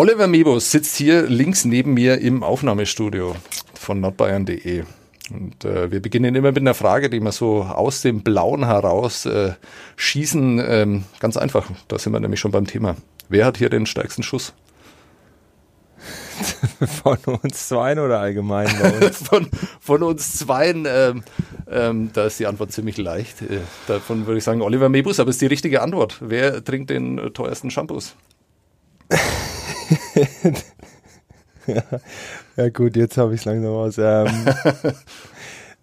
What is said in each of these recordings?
Oliver Mebus sitzt hier links neben mir im Aufnahmestudio von nordbayern.de. Und äh, wir beginnen immer mit einer Frage, die wir so aus dem Blauen heraus äh, schießen. Ähm, ganz einfach, da sind wir nämlich schon beim Thema. Wer hat hier den stärksten Schuss? von uns zweien oder allgemein bei uns? von, von uns zweien, ähm, ähm, da ist die Antwort ziemlich leicht. Äh, davon würde ich sagen Oliver Mebus, aber ist die richtige Antwort. Wer trinkt den teuersten Shampoos? ja, ja, gut, jetzt habe ich es langsam aus. Ähm,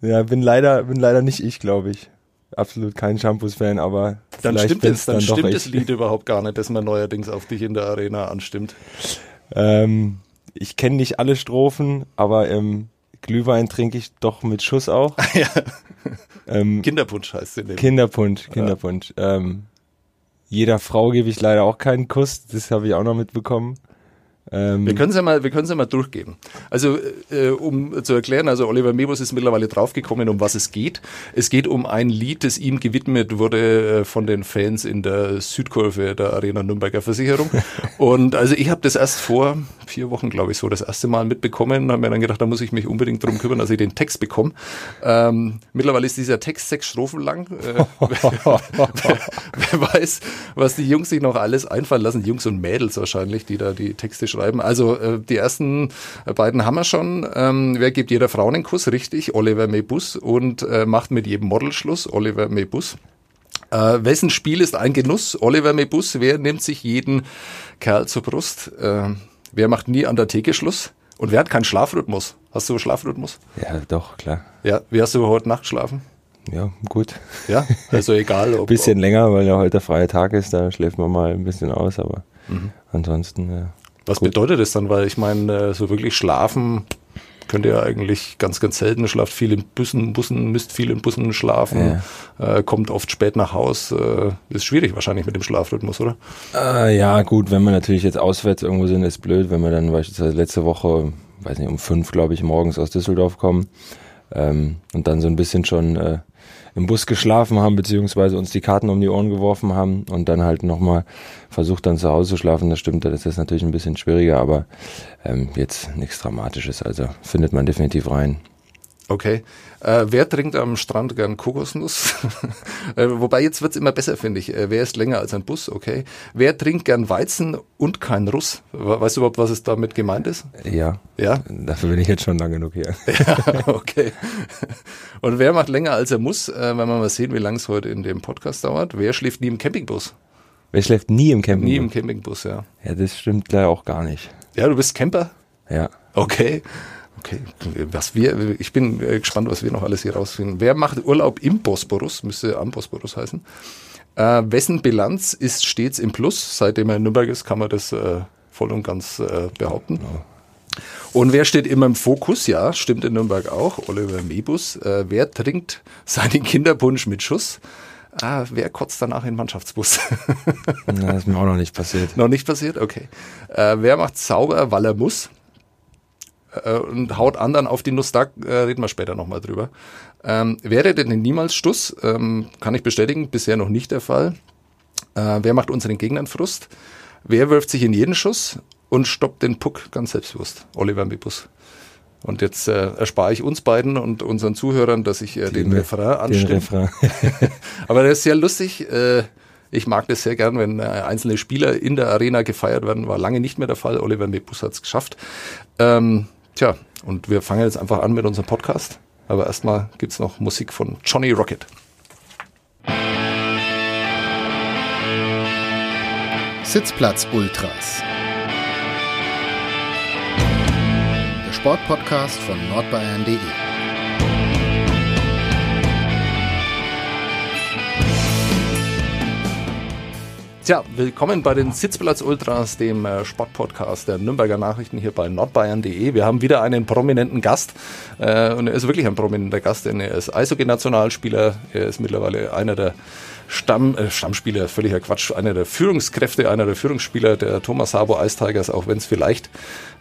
ja, bin leider, bin leider nicht ich, glaube ich. Absolut kein Shampoos-Fan, aber dann stimmt es, dann, dann stimmt das Lied überhaupt gar nicht, das man neuerdings auf dich in der Arena anstimmt. Ähm, ich kenne nicht alle Strophen, aber ähm, Glühwein trinke ich doch mit Schuss auch. ja. ähm, Kinderpunsch heißt es. Kinderpunsch, Kinderpunsch. Ja. Ähm, jeder Frau gebe ich leider auch keinen Kuss, das habe ich auch noch mitbekommen. Ähm wir können es ja mal, wir ja mal durchgeben. Also äh, um zu erklären, also Oliver Mebus ist mittlerweile draufgekommen, um was es geht. Es geht um ein Lied, das ihm gewidmet wurde äh, von den Fans in der Südkurve der Arena Nürnberger Versicherung. Und also ich habe das erst vor vier Wochen, glaube ich, so das erste Mal mitbekommen. Habe mir dann gedacht, da muss ich mich unbedingt drum kümmern, dass ich den Text bekomme. Ähm, mittlerweile ist dieser Text sechs Strophen lang. Äh, wer, wer weiß, was die Jungs sich noch alles einfallen lassen, Jungs und Mädels wahrscheinlich, die da die Texte schreiben schreiben. Also äh, die ersten beiden haben wir schon. Ähm, wer gibt jeder Frau einen Kuss? Richtig, Oliver Mebus und äh, macht mit jedem Model Schluss, Oliver Mebus. Äh, wessen Spiel ist ein Genuss? Oliver Mebus. Wer nimmt sich jeden Kerl zur Brust? Äh, wer macht nie an der Theke Schluss? Und wer hat keinen Schlafrhythmus? Hast du Schlafrhythmus? Ja, doch, klar. Ja, wie hast du heute Nacht geschlafen? Ja, gut. Ja, also egal. Ob, bisschen länger, weil ja heute der freie Tag ist, da schläft man mal ein bisschen aus, aber mhm. ansonsten, ja. Was Gut. bedeutet das dann? Weil ich meine, äh, so wirklich schlafen könnt ihr ja eigentlich ganz, ganz selten. Schlaft viel in Bussen, Bussen, müsst viel in Bussen schlafen, ja. äh, kommt oft spät nach Haus. Äh, ist schwierig wahrscheinlich mit dem Schlafrhythmus, oder? Äh, ja, gut, wenn wir natürlich jetzt auswärts irgendwo sind, ist blöd, wenn wir dann beispielsweise letzte Woche, weiß nicht, um fünf, glaube ich, morgens aus Düsseldorf kommen ähm, und dann so ein bisschen schon äh, im Bus geschlafen haben, beziehungsweise uns die Karten um die Ohren geworfen haben und dann halt nochmal versucht dann zu Hause zu schlafen. Das stimmt, das ist natürlich ein bisschen schwieriger, aber ähm, jetzt nichts Dramatisches. Also findet man definitiv rein. Okay. Äh, wer trinkt am Strand gern Kokosnuss? äh, wobei jetzt wird's immer besser, finde ich. Äh, wer ist länger als ein Bus? Okay. Wer trinkt gern Weizen und kein Russ? Weißt du überhaupt, was es damit gemeint ist? Ja. Ja? Dafür bin ich jetzt schon lang genug hier. ja, okay. Und wer macht länger als er muss? Äh, wenn wir mal sehen, wie lange es heute in dem Podcast dauert. Wer schläft nie im Campingbus? Wer schläft nie im Campingbus? Nie im Campingbus, ja. Ja, das stimmt leider auch gar nicht. Ja, du bist Camper? Ja. Okay. Okay, was wir, ich bin äh, gespannt, was wir noch alles hier rausfinden. Wer macht Urlaub im Bosporus? Müsste am Bosporus heißen. Äh, wessen Bilanz ist stets im Plus? Seitdem er in Nürnberg ist, kann man das äh, voll und ganz äh, behaupten. Genau. Und wer steht immer im Fokus? Ja, stimmt in Nürnberg auch. Oliver Mebus. Äh, wer trinkt seinen Kinderpunsch mit Schuss? Ah, wer kotzt danach in den Mannschaftsbus? Na, das ist mir auch noch nicht passiert. noch nicht passiert? Okay. Äh, wer macht sauber, weil er muss? Äh, und haut anderen auf die Nuss, da äh, reden wir später nochmal drüber. Ähm, wäre denn niemals Stuss? Ähm, kann ich bestätigen, bisher noch nicht der Fall. Äh, wer macht unseren Gegnern Frust? Wer wirft sich in jeden Schuss und stoppt den Puck ganz selbstbewusst? Oliver Mibus. Und jetzt äh, erspare ich uns beiden und unseren Zuhörern, dass ich äh, den, den Refrain anstimme. Aber der ist sehr lustig. Äh, ich mag das sehr gern, wenn äh, einzelne Spieler in der Arena gefeiert werden. War lange nicht mehr der Fall. Oliver Mebus hat es geschafft. Ähm, Tja, und wir fangen jetzt einfach an mit unserem Podcast. Aber erstmal gibt es noch Musik von Johnny Rocket. Sitzplatz Ultras. Der Sportpodcast von nordbayern.de. Tja, willkommen bei den Sitzplatz Ultras, dem äh, Sportpodcast der Nürnberger Nachrichten hier bei nordbayern.de. Wir haben wieder einen prominenten Gast äh, und er ist wirklich ein prominenter Gast, denn er ist Eishockey-Nationalspieler, er ist mittlerweile einer der Stamm, äh, Stammspieler, völliger Quatsch, einer der Führungskräfte, einer der Führungsspieler der Thomas Sabo Ice Tigers, auch wenn es vielleicht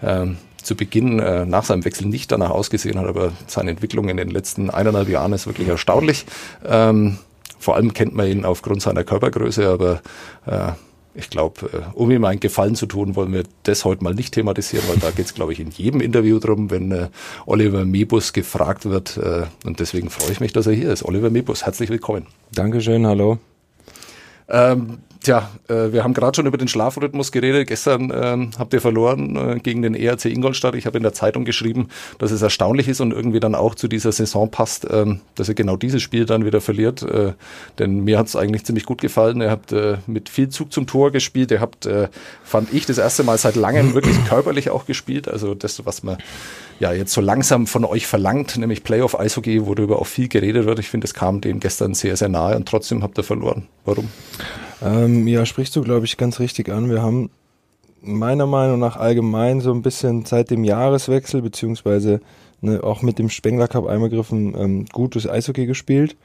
ähm, zu Beginn äh, nach seinem Wechsel nicht danach ausgesehen hat, aber seine Entwicklung in den letzten eineinhalb Jahren ist wirklich erstaunlich. Ähm, vor allem kennt man ihn aufgrund seiner Körpergröße, aber äh, ich glaube, äh, um ihm einen Gefallen zu tun, wollen wir das heute mal nicht thematisieren, weil da geht es, glaube ich, in jedem Interview drum, wenn äh, Oliver Mebus gefragt wird. Äh, und deswegen freue ich mich, dass er hier ist. Oliver Mebus, herzlich willkommen. Dankeschön, hallo. Ähm, Tja, äh, wir haben gerade schon über den Schlafrhythmus geredet. Gestern ähm, habt ihr verloren äh, gegen den ERC Ingolstadt. Ich habe in der Zeitung geschrieben, dass es erstaunlich ist und irgendwie dann auch zu dieser Saison passt, ähm, dass ihr genau dieses Spiel dann wieder verliert. Äh, denn mir hat es eigentlich ziemlich gut gefallen. Ihr habt äh, mit viel Zug zum Tor gespielt. Ihr habt, äh, fand ich, das erste Mal seit langem wirklich körperlich auch gespielt. Also das, was man ja jetzt so langsam von euch verlangt, nämlich Playoff Eishockey, worüber auch viel geredet wird. Ich finde, es kam dem gestern sehr, sehr nahe und trotzdem habt ihr verloren. Warum? Ähm, ja, sprichst du, glaube ich, ganz richtig an. Wir haben meiner Meinung nach allgemein so ein bisschen seit dem Jahreswechsel, beziehungsweise ne, auch mit dem Spengler Cup einbegriffen, ähm, gutes Eishockey gespielt.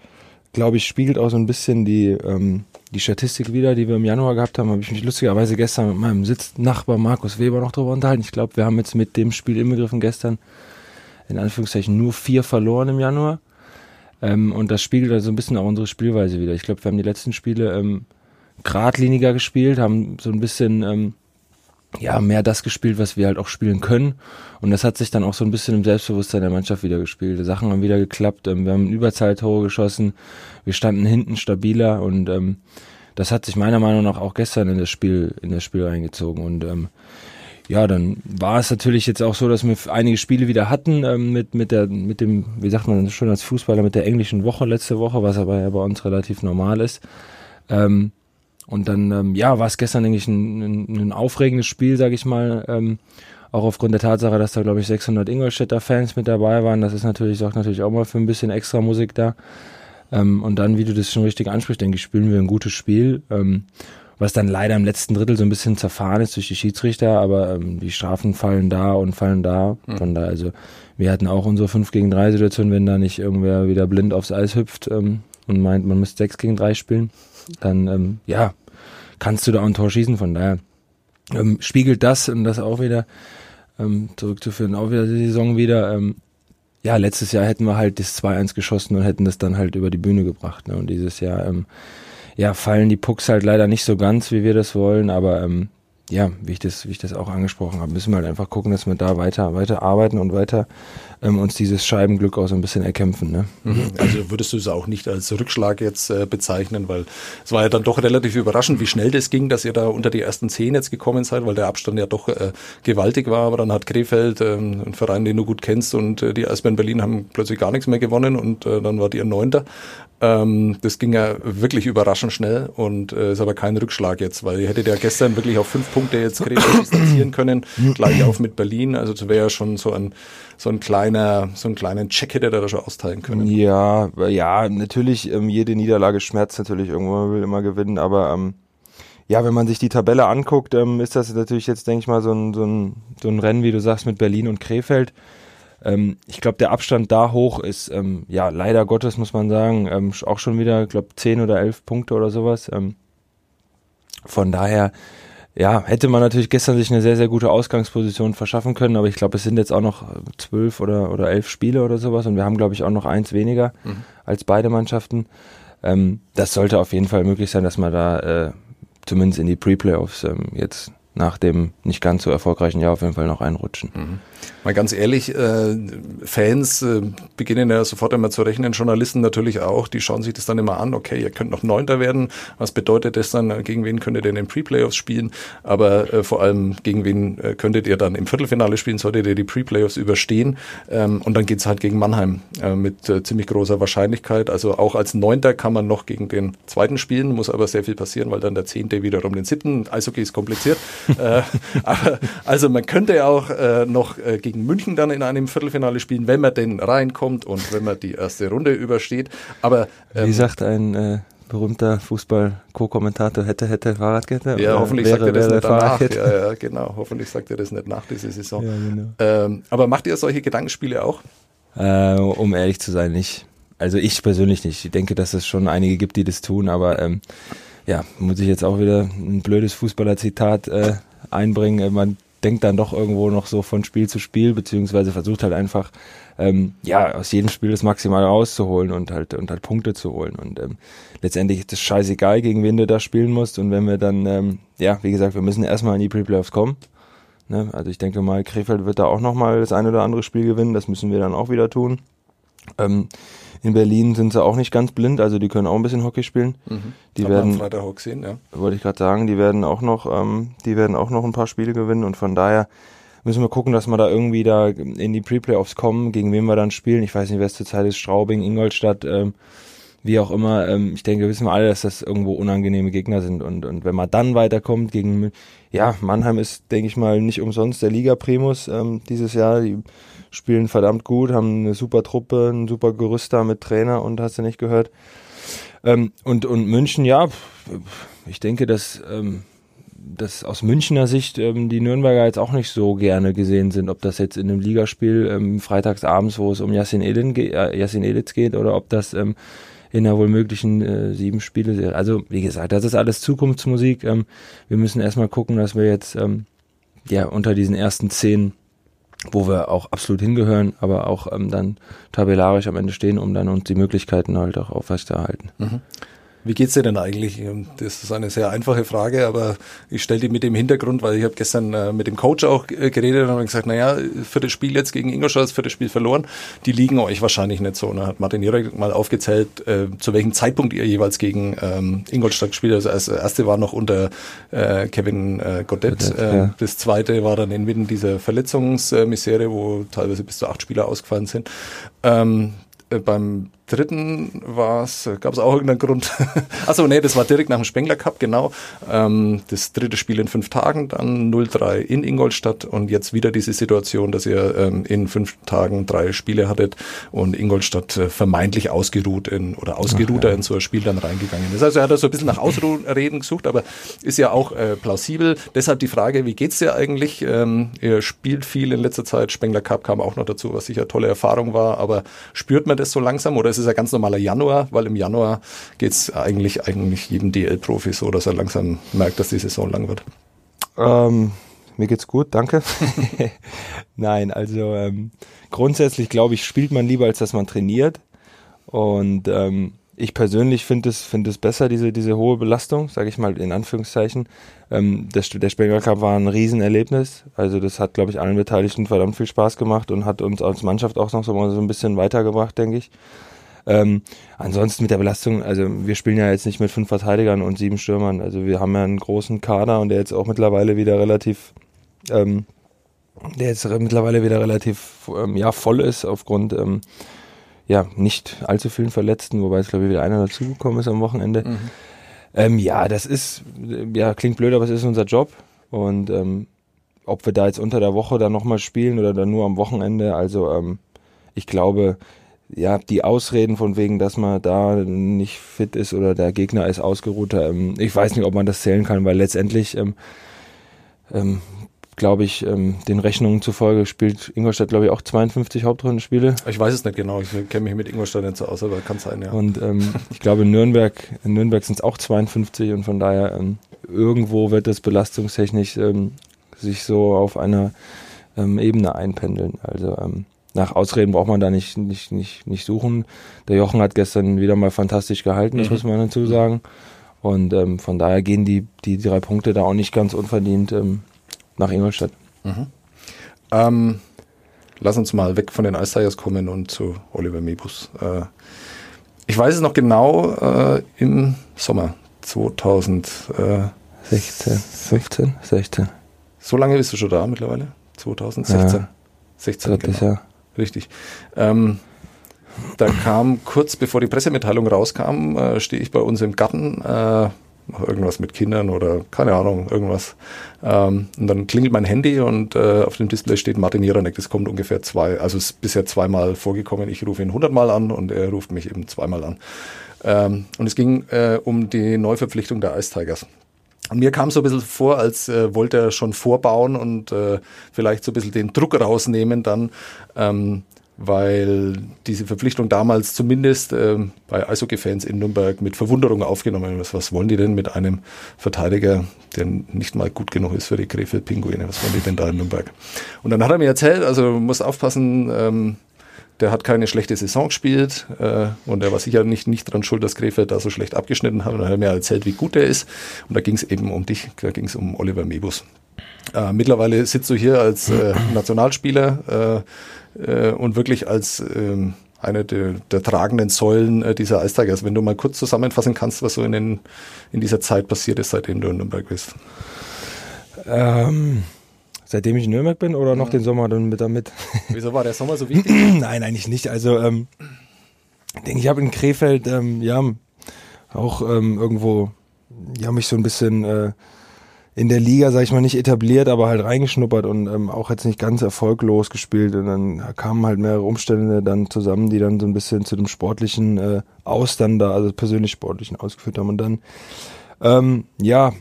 Glaube ich, spiegelt auch so ein bisschen die, ähm, die Statistik wieder, die wir im Januar gehabt haben. Habe ich mich lustigerweise gestern mit meinem Sitznachbar Markus Weber noch drüber unterhalten. Ich glaube, wir haben jetzt mit dem Spiel inbegriffen gestern in Anführungszeichen nur vier verloren im Januar. Ähm, und das spiegelt also ein bisschen auch unsere Spielweise wieder. Ich glaube, wir haben die letzten Spiele ähm, geradliniger gespielt, haben so ein bisschen ähm, ja mehr das gespielt, was wir halt auch spielen können. Und das hat sich dann auch so ein bisschen im Selbstbewusstsein der Mannschaft wieder gespielt. Die Sachen haben wieder geklappt. Ähm, wir haben Überzahltore geschossen. Wir standen hinten stabiler und ähm, das hat sich meiner Meinung nach auch gestern in das Spiel in das Spiel reingezogen und ähm, ja, dann war es natürlich jetzt auch so, dass wir einige Spiele wieder hatten ähm, mit mit der mit dem, wie sagt man schon als Fußballer mit der englischen Woche letzte Woche, was aber ja bei uns relativ normal ist. Ähm, und dann, ähm, ja, war es gestern eigentlich ein, ein, ein aufregendes Spiel, sag ich mal. Ähm, auch aufgrund der Tatsache, dass da, glaube ich, 600 Ingolstädter Fans mit dabei waren. Das ist natürlich, sorgt natürlich auch mal für ein bisschen extra Musik da. Ähm, und dann, wie du das schon richtig ansprichst, denke ich, spielen wir ein gutes Spiel. Ähm, was dann leider im letzten Drittel so ein bisschen zerfahren ist durch die Schiedsrichter, aber ähm, die Strafen fallen da und fallen da. Mhm. Von da, also wir hatten auch unsere 5 gegen 3 Situation, wenn da nicht irgendwer wieder blind aufs Eis hüpft ähm, und meint, man müsste 6 gegen 3 spielen dann ähm, ja, kannst du da auch ein Tor schießen. Von daher ähm, spiegelt das und das auch wieder ähm, zurückzuführen, auch wieder die Saison wieder. Ähm, ja, letztes Jahr hätten wir halt das 2-1 geschossen und hätten das dann halt über die Bühne gebracht. Ne? Und dieses Jahr ähm, ja, fallen die Pucks halt leider nicht so ganz, wie wir das wollen, aber ähm, ja, wie ich das, wie ich das auch angesprochen habe, müssen wir halt einfach gucken, dass wir da weiter, weiter arbeiten und weiter ähm, uns dieses Scheibenglück auch so ein bisschen erkämpfen. Ne? Mhm. Also würdest du es auch nicht als Rückschlag jetzt äh, bezeichnen, weil es war ja dann doch relativ überraschend, wie schnell das ging, dass ihr da unter die ersten zehn jetzt gekommen seid, weil der Abstand ja doch äh, gewaltig war. Aber dann hat Krefeld, ähm, ein Verein, den du gut kennst, und äh, die Eisbären Berlin haben plötzlich gar nichts mehr gewonnen und äh, dann war ihr Neunter. Ähm, das ging ja wirklich überraschend schnell und äh, ist aber kein Rückschlag jetzt, weil ihr hättet ja gestern wirklich auf fünf Punkte jetzt Krefeld distanzieren können, gleich auf mit Berlin. Also das wäre ja schon so ein so ein kleiner, so einen kleinen Check hätte er da schon austeilen können. Ja, ja, natürlich, ähm, jede Niederlage schmerzt natürlich irgendwo, man will immer gewinnen, aber ähm, ja, wenn man sich die Tabelle anguckt, ähm, ist das natürlich jetzt, denke ich mal, so ein, so, ein, so ein Rennen, wie du sagst, mit Berlin und Krefeld. Ähm, ich glaube, der Abstand da hoch ist, ähm, ja, leider Gottes, muss man sagen, ähm, auch schon wieder, ich glaube, 10 oder 11 Punkte oder sowas. Ähm, von daher, ja, hätte man natürlich gestern sich eine sehr, sehr gute Ausgangsposition verschaffen können, aber ich glaube, es sind jetzt auch noch zwölf oder, oder elf Spiele oder sowas und wir haben, glaube ich, auch noch eins weniger mhm. als beide Mannschaften. Ähm, das sollte auf jeden Fall möglich sein, dass man da äh, zumindest in die Pre-Playoffs ähm, jetzt nach dem nicht ganz so erfolgreichen Jahr auf jeden Fall noch einrutschen. Mhm. Mal ganz ehrlich, äh, Fans äh, beginnen ja sofort einmal zu rechnen, Journalisten natürlich auch, die schauen sich das dann immer an, okay, ihr könnt noch Neunter werden, was bedeutet das dann, gegen wen könnt ihr in den Pre-Playoffs spielen, aber äh, vor allem gegen wen äh, könntet ihr dann im Viertelfinale spielen, solltet ihr die Pre-Playoffs überstehen? Ähm, und dann geht's halt gegen Mannheim äh, mit äh, ziemlich großer Wahrscheinlichkeit, also auch als Neunter kann man noch gegen den Zweiten spielen, muss aber sehr viel passieren, weil dann der Zehnte wiederum den Siebten, Eishockey ist kompliziert, äh, aber also man könnte auch äh, noch äh, gegen gegen München dann in einem Viertelfinale spielen, wenn man denn reinkommt und wenn man die erste Runde übersteht. Aber ähm, wie sagt ein äh, berühmter Fußball-Co-Kommentator, hätte, hätte Fahrradkette? Ja, hoffentlich wäre, sagt er das nicht danach. Ja, ja, genau. Hoffentlich sagt er das nicht nach dieser Saison. Ja, genau. ähm, aber macht ihr solche Gedankenspiele auch? Äh, um ehrlich zu sein, nicht. Also ich persönlich nicht. Ich denke, dass es schon einige gibt, die das tun, aber ähm, ja, muss ich jetzt auch wieder ein blödes Fußballer-Zitat äh, einbringen. Man denkt dann doch irgendwo noch so von Spiel zu Spiel, beziehungsweise versucht halt einfach, ähm, ja, aus jedem Spiel das Maximale rauszuholen und halt, und halt Punkte zu holen. Und ähm, letztendlich ist es scheißegal, gegen wen du da spielen musst. Und wenn wir dann, ähm, ja, wie gesagt, wir müssen erstmal in die Pre-Playoffs kommen. Ne? Also ich denke mal, Krefeld wird da auch nochmal das ein oder andere Spiel gewinnen. Das müssen wir dann auch wieder tun. Ähm, in Berlin sind sie auch nicht ganz blind, also die können auch ein bisschen Hockey spielen. Mhm. Die werden Freitag sehen, ja. Wollte ich gerade sagen, die werden auch noch, ähm, die werden auch noch ein paar Spiele gewinnen und von daher müssen wir gucken, dass wir da irgendwie da in die Pre-Playoffs kommen, gegen wen wir dann spielen. Ich weiß nicht, wer es zurzeit ist, Straubing, Ingolstadt, ähm, wie auch immer. Ähm, ich denke, wissen wir alle, dass das irgendwo unangenehme Gegner sind und, und wenn man dann weiterkommt gegen, ja, Mannheim ist, denke ich mal, nicht umsonst der Liga-Primus ähm, dieses Jahr. Die spielen verdammt gut, haben eine super Truppe, ein super Gerüst da mit Trainer und hast du nicht gehört. Ähm, und, und München, ja, ich denke, dass, ähm, dass aus Münchner Sicht ähm, die Nürnberger jetzt auch nicht so gerne gesehen sind, ob das jetzt in einem Ligaspiel ähm, freitagsabends, wo es um Yassin, Edin ge äh, Yassin Editz geht, oder ob das ähm, in der wohl möglichen äh, sieben Spiele. Also wie gesagt, das ist alles Zukunftsmusik. Ähm, wir müssen erstmal gucken, dass wir jetzt ähm, ja unter diesen ersten zehn wo wir auch absolut hingehören, aber auch ähm, dann tabellarisch am Ende stehen, um dann uns die Möglichkeiten halt auch aufrechterhalten. Mhm. Wie geht's dir denn eigentlich? Ähm, das ist eine sehr einfache Frage, aber ich stelle die mit dem Hintergrund, weil ich habe gestern äh, mit dem Coach auch äh, geredet und habe gesagt, naja, viertes Spiel jetzt gegen Ingolstadt, das vierte Spiel verloren, die liegen euch wahrscheinlich nicht so. Und dann hat Martin Jurek mal aufgezählt, äh, zu welchem Zeitpunkt ihr jeweils gegen ähm, Ingolstadt gespielt habt. Also das erste war noch unter äh, Kevin äh, Godet, Godet äh, ja. das zweite war dann inmitten dieser Verletzungsmisere, wo teilweise bis zu acht Spieler ausgefallen sind. Ähm, äh, beim dritten war es, gab es auch irgendeinen Grund. Achso, nee, das war direkt nach dem Spengler Cup, genau. Ähm, das dritte Spiel in fünf Tagen, dann 0-3 in Ingolstadt und jetzt wieder diese Situation, dass ihr ähm, in fünf Tagen drei Spiele hattet und Ingolstadt äh, vermeintlich ausgeruht in, oder ausgeruhter ja. in so ein Spiel dann reingegangen ist. Also er hat da so ein bisschen nach Ausreden gesucht, aber ist ja auch äh, plausibel. Deshalb die Frage, wie geht's dir eigentlich? Ähm, ihr spielt viel in letzter Zeit, Spengler Cup kam auch noch dazu, was sicher tolle Erfahrung war, aber spürt man das so langsam oder ist es ein ganz normaler Januar, weil im Januar geht es eigentlich, eigentlich jedem DL-Profi so, dass er langsam merkt, dass die Saison lang wird. Ähm, mir geht's gut, danke. Nein, also ähm, grundsätzlich glaube ich, spielt man lieber, als dass man trainiert. Und ähm, ich persönlich finde es, finde es besser, diese, diese hohe Belastung, sage ich mal in Anführungszeichen. Ähm, das, der Spengler Cup war ein Riesenerlebnis. Also das hat, glaube ich, allen Beteiligten verdammt viel Spaß gemacht und hat uns als Mannschaft auch noch so, so ein bisschen weitergebracht, denke ich. Ähm, ansonsten mit der Belastung, also wir spielen ja jetzt nicht mit fünf Verteidigern und sieben Stürmern. Also wir haben ja einen großen Kader und der jetzt auch mittlerweile wieder relativ, ähm, der jetzt mittlerweile wieder relativ ähm, ja voll ist aufgrund ähm, ja nicht allzu vielen Verletzten, wobei es glaube ich wieder einer dazugekommen ist am Wochenende. Mhm. Ähm, ja, das ist ja klingt blöd, aber es ist unser Job und ähm, ob wir da jetzt unter der Woche dann nochmal spielen oder dann nur am Wochenende, also ich glaube, ja, die Ausreden von wegen, dass man da nicht fit ist oder der Gegner ist ausgeruht, ähm, ich weiß nicht, ob man das zählen kann, weil letztendlich, ähm, ähm, glaube ich, ähm, den Rechnungen zufolge spielt Ingolstadt, glaube ich, auch 52 Hauptrundenspiele. Ich weiß es nicht genau, ich kenne mich mit Ingolstadt nicht so aus, aber kann sein, ja. Und ähm, ich glaube, in Nürnberg, in Nürnberg sind es auch 52 und von daher ähm, irgendwo wird das belastungstechnisch sich so auf einer Ebene einpendeln. Also ähm, nach Ausreden braucht man da nicht, nicht, nicht, nicht suchen. Der Jochen hat gestern wieder mal fantastisch gehalten, das mhm. muss man dazu sagen. Und ähm, von daher gehen die, die drei Punkte da auch nicht ganz unverdient ähm, nach Ingolstadt. Mhm. Ähm, lass uns mal weg von den Ice Tigers kommen und zu Oliver Mebus. Äh, ich weiß es noch genau, äh, im Sommer 2016, 15, 16. So lange bist du schon da mittlerweile? 2016? Ja, 16, genau. Jahr. Richtig. Ähm, da kam kurz bevor die Pressemitteilung rauskam, äh, stehe ich bei uns im Garten, äh, irgendwas mit Kindern oder keine Ahnung, irgendwas. Ähm, und dann klingelt mein Handy und äh, auf dem Display steht Martin Jeranek. Das kommt ungefähr zwei, also ist bisher zweimal vorgekommen. Ich rufe ihn hundertmal an und er ruft mich eben zweimal an. Ähm, und es ging äh, um die Neuverpflichtung der Ice Tigers. Und mir kam so ein bisschen vor, als äh, wollte er schon vorbauen und äh, vielleicht so ein bisschen den Druck rausnehmen dann, ähm, weil diese Verpflichtung damals zumindest äh, bei Eishockey-Fans in Nürnberg mit Verwunderung aufgenommen ist. Was wollen die denn mit einem Verteidiger, der nicht mal gut genug ist für die Krefeld-Pinguine? Was wollen die denn da in Nürnberg? Und dann hat er mir erzählt, also muss aufpassen, ähm, der hat keine schlechte Saison gespielt äh, und er war sicher nicht, nicht dran schuld, dass Krefeld da so schlecht abgeschnitten hat. Und dann hat er mir erzählt, wie gut er ist. Und da ging es eben um dich, da ging es um Oliver Mebus. Äh, mittlerweile sitzt du hier als äh, Nationalspieler äh, äh, und wirklich als äh, eine der, der tragenden Säulen äh, dieser Eistigers. Wenn du mal kurz zusammenfassen kannst, was so in, den, in dieser Zeit passiert ist, seitdem du in Nürnberg bist. Ähm, seitdem ich in Nürnberg bin oder noch den Sommer dann mit damit? Wieso war der Sommer so wichtig? Nein, eigentlich nicht. Also ähm, ich denke, ich habe in Krefeld ähm, ja auch ähm, irgendwo ja mich so ein bisschen äh, in der Liga, sag ich mal, nicht etabliert, aber halt reingeschnuppert und ähm, auch jetzt nicht ganz erfolglos gespielt. Und dann kamen halt mehrere Umstände dann zusammen, die dann so ein bisschen zu dem sportlichen äh, Aus dann da, also persönlich sportlichen ausgeführt haben. Und dann, ähm, ja,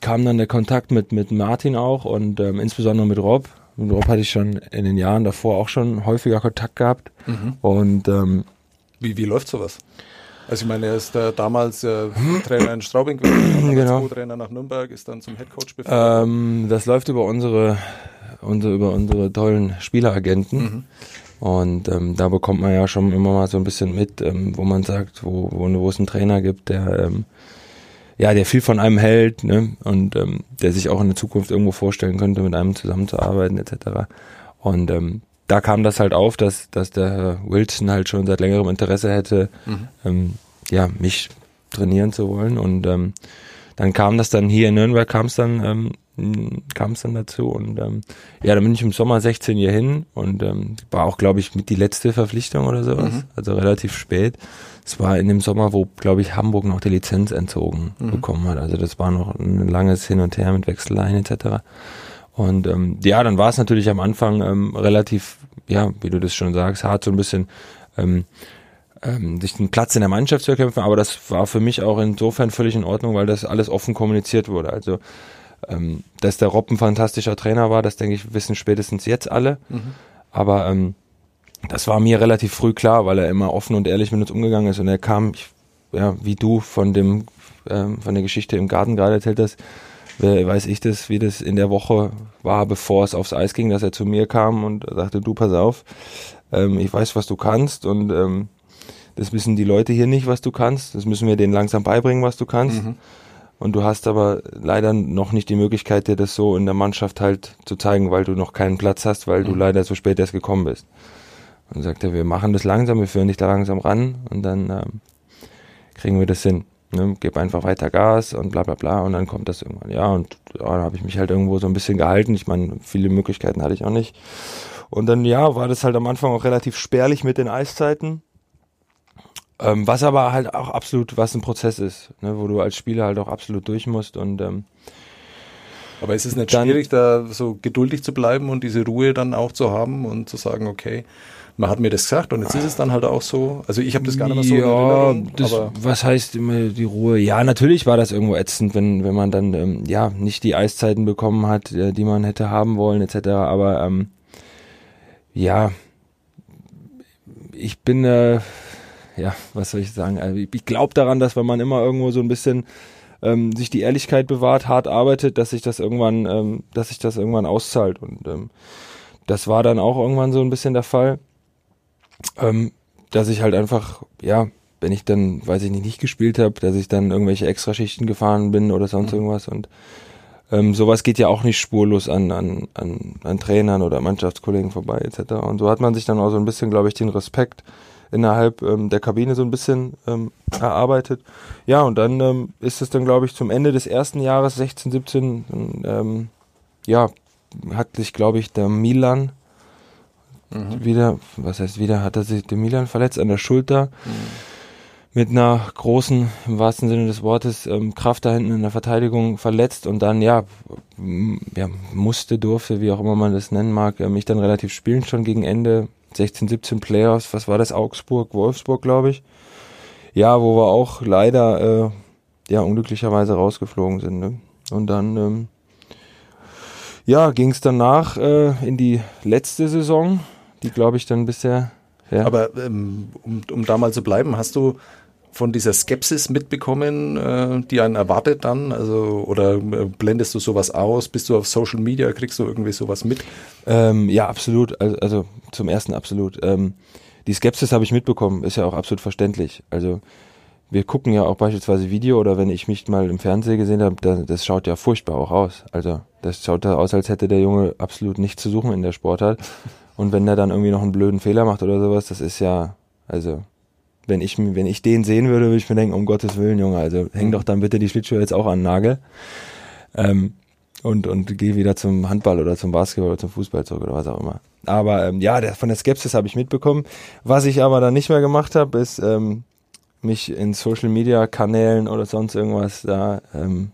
kam dann der Kontakt mit, mit Martin auch und ähm, insbesondere mit Rob. Mit Rob hatte ich schon in den Jahren davor auch schon häufiger Kontakt gehabt. Mhm. Und ähm, wie, wie läuft sowas? Also ich meine, er ist äh, damals äh, Trainer in Straubing gewesen, genau. Co-Trainer nach Nürnberg, ist dann zum Headcoach befördert. Ähm, das läuft über unsere, unsere, über unsere tollen Spieleragenten. Mhm. Und ähm, da bekommt man ja schon immer mal so ein bisschen mit, ähm, wo man sagt, wo, wo, wo es einen Trainer gibt, der ähm, ja, der viel von einem hält, ne? Und ähm, der sich auch in der Zukunft irgendwo vorstellen könnte, mit einem zusammenzuarbeiten, etc. Und ähm, da kam das halt auf, dass, dass der Wilson halt schon seit längerem Interesse hätte, mhm. ähm, ja, mich trainieren zu wollen. Und ähm, dann kam das dann hier in Nürnberg, kam es dann, ähm, kam es dann dazu. Und ähm, ja, dann bin ich im Sommer 16 hier hin und ähm, war auch, glaube ich, mit die letzte Verpflichtung oder sowas. Mhm. Also relativ spät. Es war in dem Sommer, wo, glaube ich, Hamburg noch die Lizenz entzogen mhm. bekommen hat. Also das war noch ein langes Hin und Her mit Wechsellein etc. Und ähm, ja, dann war es natürlich am Anfang ähm, relativ, ja, wie du das schon sagst, hart so ein bisschen ähm, ähm, sich einen Platz in der Mannschaft zu erkämpfen, aber das war für mich auch insofern völlig in Ordnung, weil das alles offen kommuniziert wurde. Also ähm, dass der Rob ein fantastischer Trainer war, das denke ich, wissen spätestens jetzt alle. Mhm. Aber ähm, das war mir relativ früh klar, weil er immer offen und ehrlich mit uns umgegangen ist und er kam, ich, ja, wie du von dem ähm, von der Geschichte im Garten gerade erzählt hast, weiß ich das, wie das in der Woche war, bevor es aufs Eis ging, dass er zu mir kam und sagte, du pass auf, ähm, ich weiß, was du kannst und ähm, das wissen die Leute hier nicht, was du kannst. Das müssen wir denen langsam beibringen, was du kannst. Mhm. Und du hast aber leider noch nicht die Möglichkeit, dir das so in der Mannschaft halt zu zeigen, weil du noch keinen Platz hast, weil mhm. du leider so spät erst gekommen bist. Und sagte, wir machen das langsam, wir führen dich da langsam ran und dann ähm, kriegen wir das hin ne, gib einfach weiter Gas und bla bla bla und dann kommt das irgendwann. Ja, und ja, dann habe ich mich halt irgendwo so ein bisschen gehalten. Ich meine, viele Möglichkeiten hatte ich auch nicht. Und dann, ja, war das halt am Anfang auch relativ spärlich mit den Eiszeiten. Ähm, was aber halt auch absolut, was ein Prozess ist, ne, wo du als Spieler halt auch absolut durch musst und ähm, aber ist es nicht dann, schwierig, da so geduldig zu bleiben und diese Ruhe dann auch zu haben und zu sagen, okay, man hat mir das gesagt und jetzt ist es dann halt auch so. Also ich habe das gar nicht mehr so ja, in das, was heißt immer die Ruhe? Ja, natürlich war das irgendwo ätzend, wenn wenn man dann ähm, ja nicht die Eiszeiten bekommen hat, äh, die man hätte haben wollen etc. Aber ähm, ja, ich bin äh, ja, was soll ich sagen? Also ich glaube daran, dass wenn man immer irgendwo so ein bisschen ähm, sich die Ehrlichkeit bewahrt, hart arbeitet, dass sich das irgendwann, ähm, dass sich das irgendwann auszahlt und ähm, das war dann auch irgendwann so ein bisschen der Fall ähm, dass ich halt einfach, ja, wenn ich dann, weiß ich nicht, nicht gespielt habe, dass ich dann irgendwelche Extraschichten gefahren bin oder sonst mhm. irgendwas und ähm, sowas geht ja auch nicht spurlos an, an, an, an Trainern oder Mannschaftskollegen vorbei etc. Und so hat man sich dann auch so ein bisschen, glaube ich, den Respekt innerhalb ähm, der Kabine so ein bisschen ähm, erarbeitet. Ja, und dann ähm, ist es dann, glaube ich, zum Ende des ersten Jahres 16, 17, ähm, ja, hat sich, glaube ich, der Milan Mhm. Wieder, was heißt wieder, hat er sich den Milan verletzt an der Schulter. Mhm. Mit einer großen, im wahrsten Sinne des Wortes, ähm, Kraft da hinten in der Verteidigung verletzt und dann, ja, ja, musste, durfte, wie auch immer man das nennen mag, mich dann relativ spielen schon gegen Ende 16, 17 Playoffs. Was war das? Augsburg, Wolfsburg, glaube ich. Ja, wo wir auch leider, äh, ja, unglücklicherweise rausgeflogen sind. Ne? Und dann, ähm, ja, ging es danach äh, in die letzte Saison die glaube ich dann bisher. Ja. Aber ähm, um, um da mal zu bleiben, hast du von dieser Skepsis mitbekommen, äh, die einen erwartet dann? Also, oder äh, blendest du sowas aus? Bist du auf Social Media? Kriegst du irgendwie sowas mit? Ähm, ja, absolut. Also, also, zum ersten absolut. Ähm, die Skepsis habe ich mitbekommen, ist ja auch absolut verständlich. Also wir gucken ja auch beispielsweise Video oder wenn ich mich mal im Fernsehen gesehen habe, das, das schaut ja furchtbar auch aus. Also das schaut da aus, als hätte der Junge absolut nichts zu suchen in der Sportart. Und wenn der dann irgendwie noch einen blöden Fehler macht oder sowas, das ist ja, also wenn ich, wenn ich den sehen würde, würde ich mir denken, um Gottes Willen, Junge, also häng doch dann bitte die Schlittschuhe jetzt auch an den Nagel. Ähm, und, und geh wieder zum Handball oder zum Basketball oder zum Fußball zurück oder was auch immer. Aber ähm, ja, der, von der Skepsis habe ich mitbekommen. Was ich aber dann nicht mehr gemacht habe, ist ähm, mich in Social Media Kanälen oder sonst irgendwas da ähm,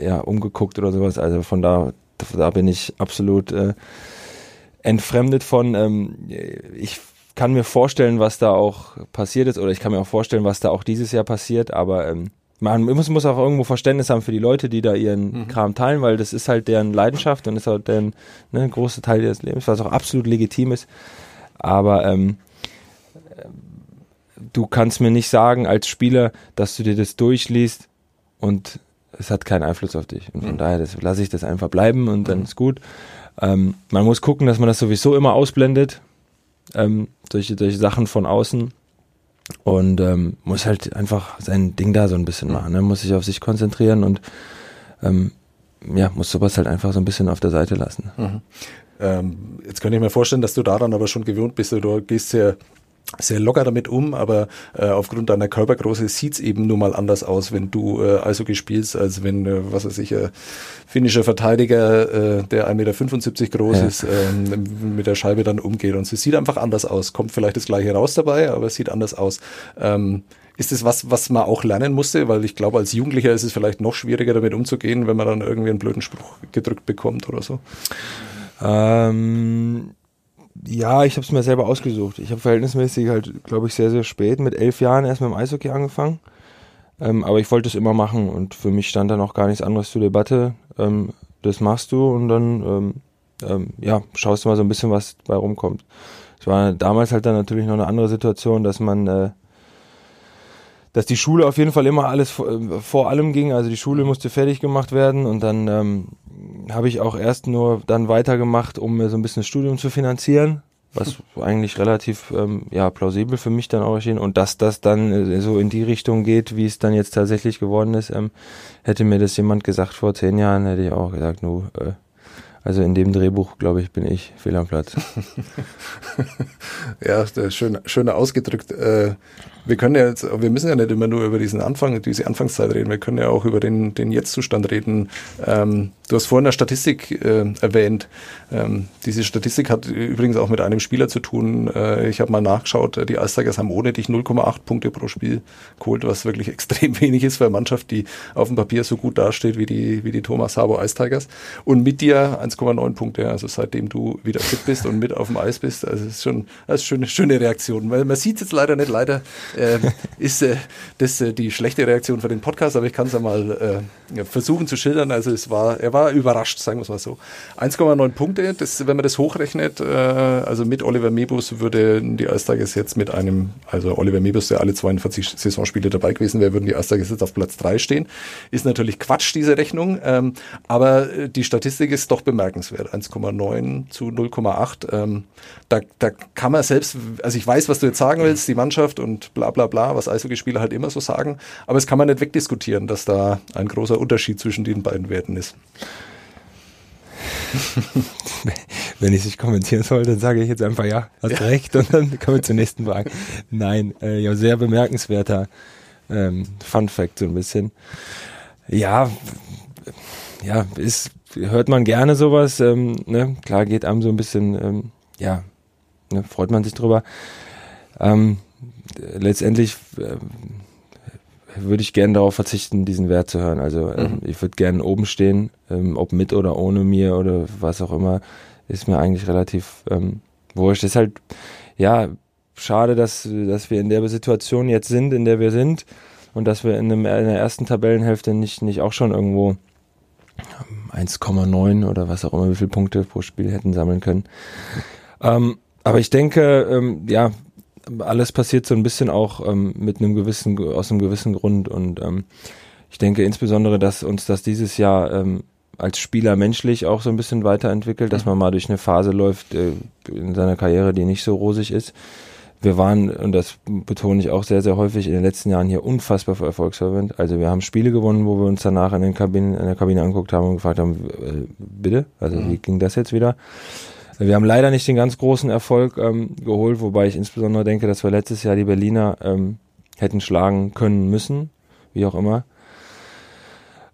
ja umgeguckt oder sowas. Also von da da bin ich absolut äh, entfremdet von. Ähm, ich kann mir vorstellen, was da auch passiert ist, oder ich kann mir auch vorstellen, was da auch dieses Jahr passiert, aber ähm, man muss, muss auch irgendwo Verständnis haben für die Leute, die da ihren mhm. Kram teilen, weil das ist halt deren Leidenschaft und ist halt deren ne, große Teil ihres Lebens, was auch absolut legitim ist. Aber ähm, du kannst mir nicht sagen als Spieler, dass du dir das durchliest und es hat keinen Einfluss auf dich. Und von mhm. daher lasse ich das einfach bleiben und dann mhm. ist gut. Ähm, man muss gucken, dass man das sowieso immer ausblendet ähm, durch, durch Sachen von außen und ähm, muss halt einfach sein Ding da so ein bisschen machen, ne? muss sich auf sich konzentrieren und ähm, ja, muss sowas halt einfach so ein bisschen auf der Seite lassen. Mhm. Ähm, jetzt könnte ich mir vorstellen, dass du daran aber schon gewohnt bist, du gehst sehr sehr locker damit um, aber äh, aufgrund deiner Körpergröße sieht's eben nur mal anders aus, wenn du äh, Eishockey spielst, als wenn, äh, was weiß ich, äh, finnischer Verteidiger, äh, der 1,75 Meter groß ja. ist, äh, mit der Scheibe dann umgeht. Und es sieht einfach anders aus. Kommt vielleicht das gleiche raus dabei, aber es sieht anders aus. Ähm, ist das was, was man auch lernen musste? Weil ich glaube, als Jugendlicher ist es vielleicht noch schwieriger, damit umzugehen, wenn man dann irgendwie einen blöden Spruch gedrückt bekommt oder so. Ähm ja, ich habe es mir selber ausgesucht. Ich habe verhältnismäßig halt, glaube ich, sehr, sehr spät mit elf Jahren erst mit dem Eishockey angefangen. Ähm, aber ich wollte es immer machen und für mich stand dann auch gar nichts anderes zur Debatte. Ähm, das machst du und dann ähm, ähm, ja, schaust du mal so ein bisschen, was bei rumkommt. Es war damals halt dann natürlich noch eine andere Situation, dass man äh, dass die Schule auf jeden Fall immer alles vor, äh, vor allem ging. Also die Schule musste fertig gemacht werden und dann ähm, habe ich auch erst nur dann weitergemacht, um mir so ein bisschen das Studium zu finanzieren, was eigentlich relativ ähm, ja plausibel für mich dann auch erschien. Und dass das dann äh, so in die Richtung geht, wie es dann jetzt tatsächlich geworden ist, ähm, hätte mir das jemand gesagt vor zehn Jahren, hätte ich auch gesagt, nu, äh, also in dem Drehbuch, glaube ich, bin ich fehl am Platz. ja, schön, schön ausgedrückt. Äh, wir können ja jetzt, wir müssen ja nicht immer nur über diesen Anfang, diese Anfangszeit reden, wir können ja auch über den, den Jetztzustand reden. Ähm, du hast vorhin eine Statistik äh, erwähnt. Ähm, diese Statistik hat übrigens auch mit einem Spieler zu tun. Äh, ich habe mal nachgeschaut, die Eistigers haben ohne dich 0,8 Punkte pro Spiel geholt, was wirklich extrem wenig ist für eine Mannschaft, die auf dem Papier so gut dasteht wie die, wie die Thomas Sabo Eistigers. Und mit dir 1,9 Punkte, also seitdem du wieder fit bist und mit auf dem Eis bist. Also es ist schon eine schöne, schöne Reaktion. Weil man sieht es jetzt leider nicht, leider äh, ist äh, das äh, die schlechte Reaktion für den Podcast, aber ich kann es ja mal äh, versuchen zu schildern. Also es war, er war überrascht, sagen wir es mal so. 1,9 Punkte, das, wenn man das hochrechnet, äh, also mit Oliver Mebus würde die Eistigers jetzt mit einem, also Oliver Mebus, der alle 42 Saisonspiele dabei gewesen wäre, würden die Eistigers jetzt auf Platz 3 stehen. Ist natürlich Quatsch, diese Rechnung, ähm, aber äh, die Statistik ist doch bemerkenswert. 1,9 zu 0,8. Ähm, da, da kann man selbst, also ich weiß, was du jetzt sagen willst, die Mannschaft und bla bla bla, was Eishockeyspieler halt immer so sagen, aber es kann man nicht wegdiskutieren, dass da ein großer Unterschied zwischen den beiden Werten ist. Wenn ich es nicht kommentieren soll, dann sage ich jetzt einfach ja, hast ja. recht und dann kommen wir zur nächsten Frage. Nein, äh, ja, sehr bemerkenswerter ähm, Fun Fact so ein bisschen. Ja, ja, ist, hört man gerne sowas, ähm, ne? klar geht einem so ein bisschen, ähm, ja, ne, freut man sich drüber. Ähm, letztendlich äh, würde ich gerne darauf verzichten, diesen Wert zu hören. Also ähm, mhm. ich würde gerne oben stehen, ähm, ob mit oder ohne mir oder was auch immer, ist mir eigentlich relativ ähm, wurscht. Ist halt, ja, schade, dass, dass wir in der Situation jetzt sind, in der wir sind und dass wir in, einem, in der ersten Tabellenhälfte nicht, nicht auch schon irgendwo 1,9 oder was auch immer, wie viele Punkte pro Spiel hätten sammeln können. Ähm, aber ich denke, ähm, ja, alles passiert so ein bisschen auch ähm, mit einem gewissen, aus einem gewissen Grund und ähm, ich denke insbesondere, dass uns das dieses Jahr ähm, als Spieler menschlich auch so ein bisschen weiterentwickelt, dass mhm. man mal durch eine Phase läuft äh, in seiner Karriere, die nicht so rosig ist. Wir waren, und das betone ich auch sehr, sehr häufig, in den letzten Jahren hier unfassbar erfolgsverwöhnt. Also wir haben Spiele gewonnen, wo wir uns danach in, den Kabinen, in der Kabine angeguckt haben und gefragt haben, äh, bitte? Also mhm. wie ging das jetzt wieder? Wir haben leider nicht den ganz großen Erfolg ähm, geholt, wobei ich insbesondere denke, dass wir letztes Jahr die Berliner ähm, hätten schlagen können müssen, wie auch immer.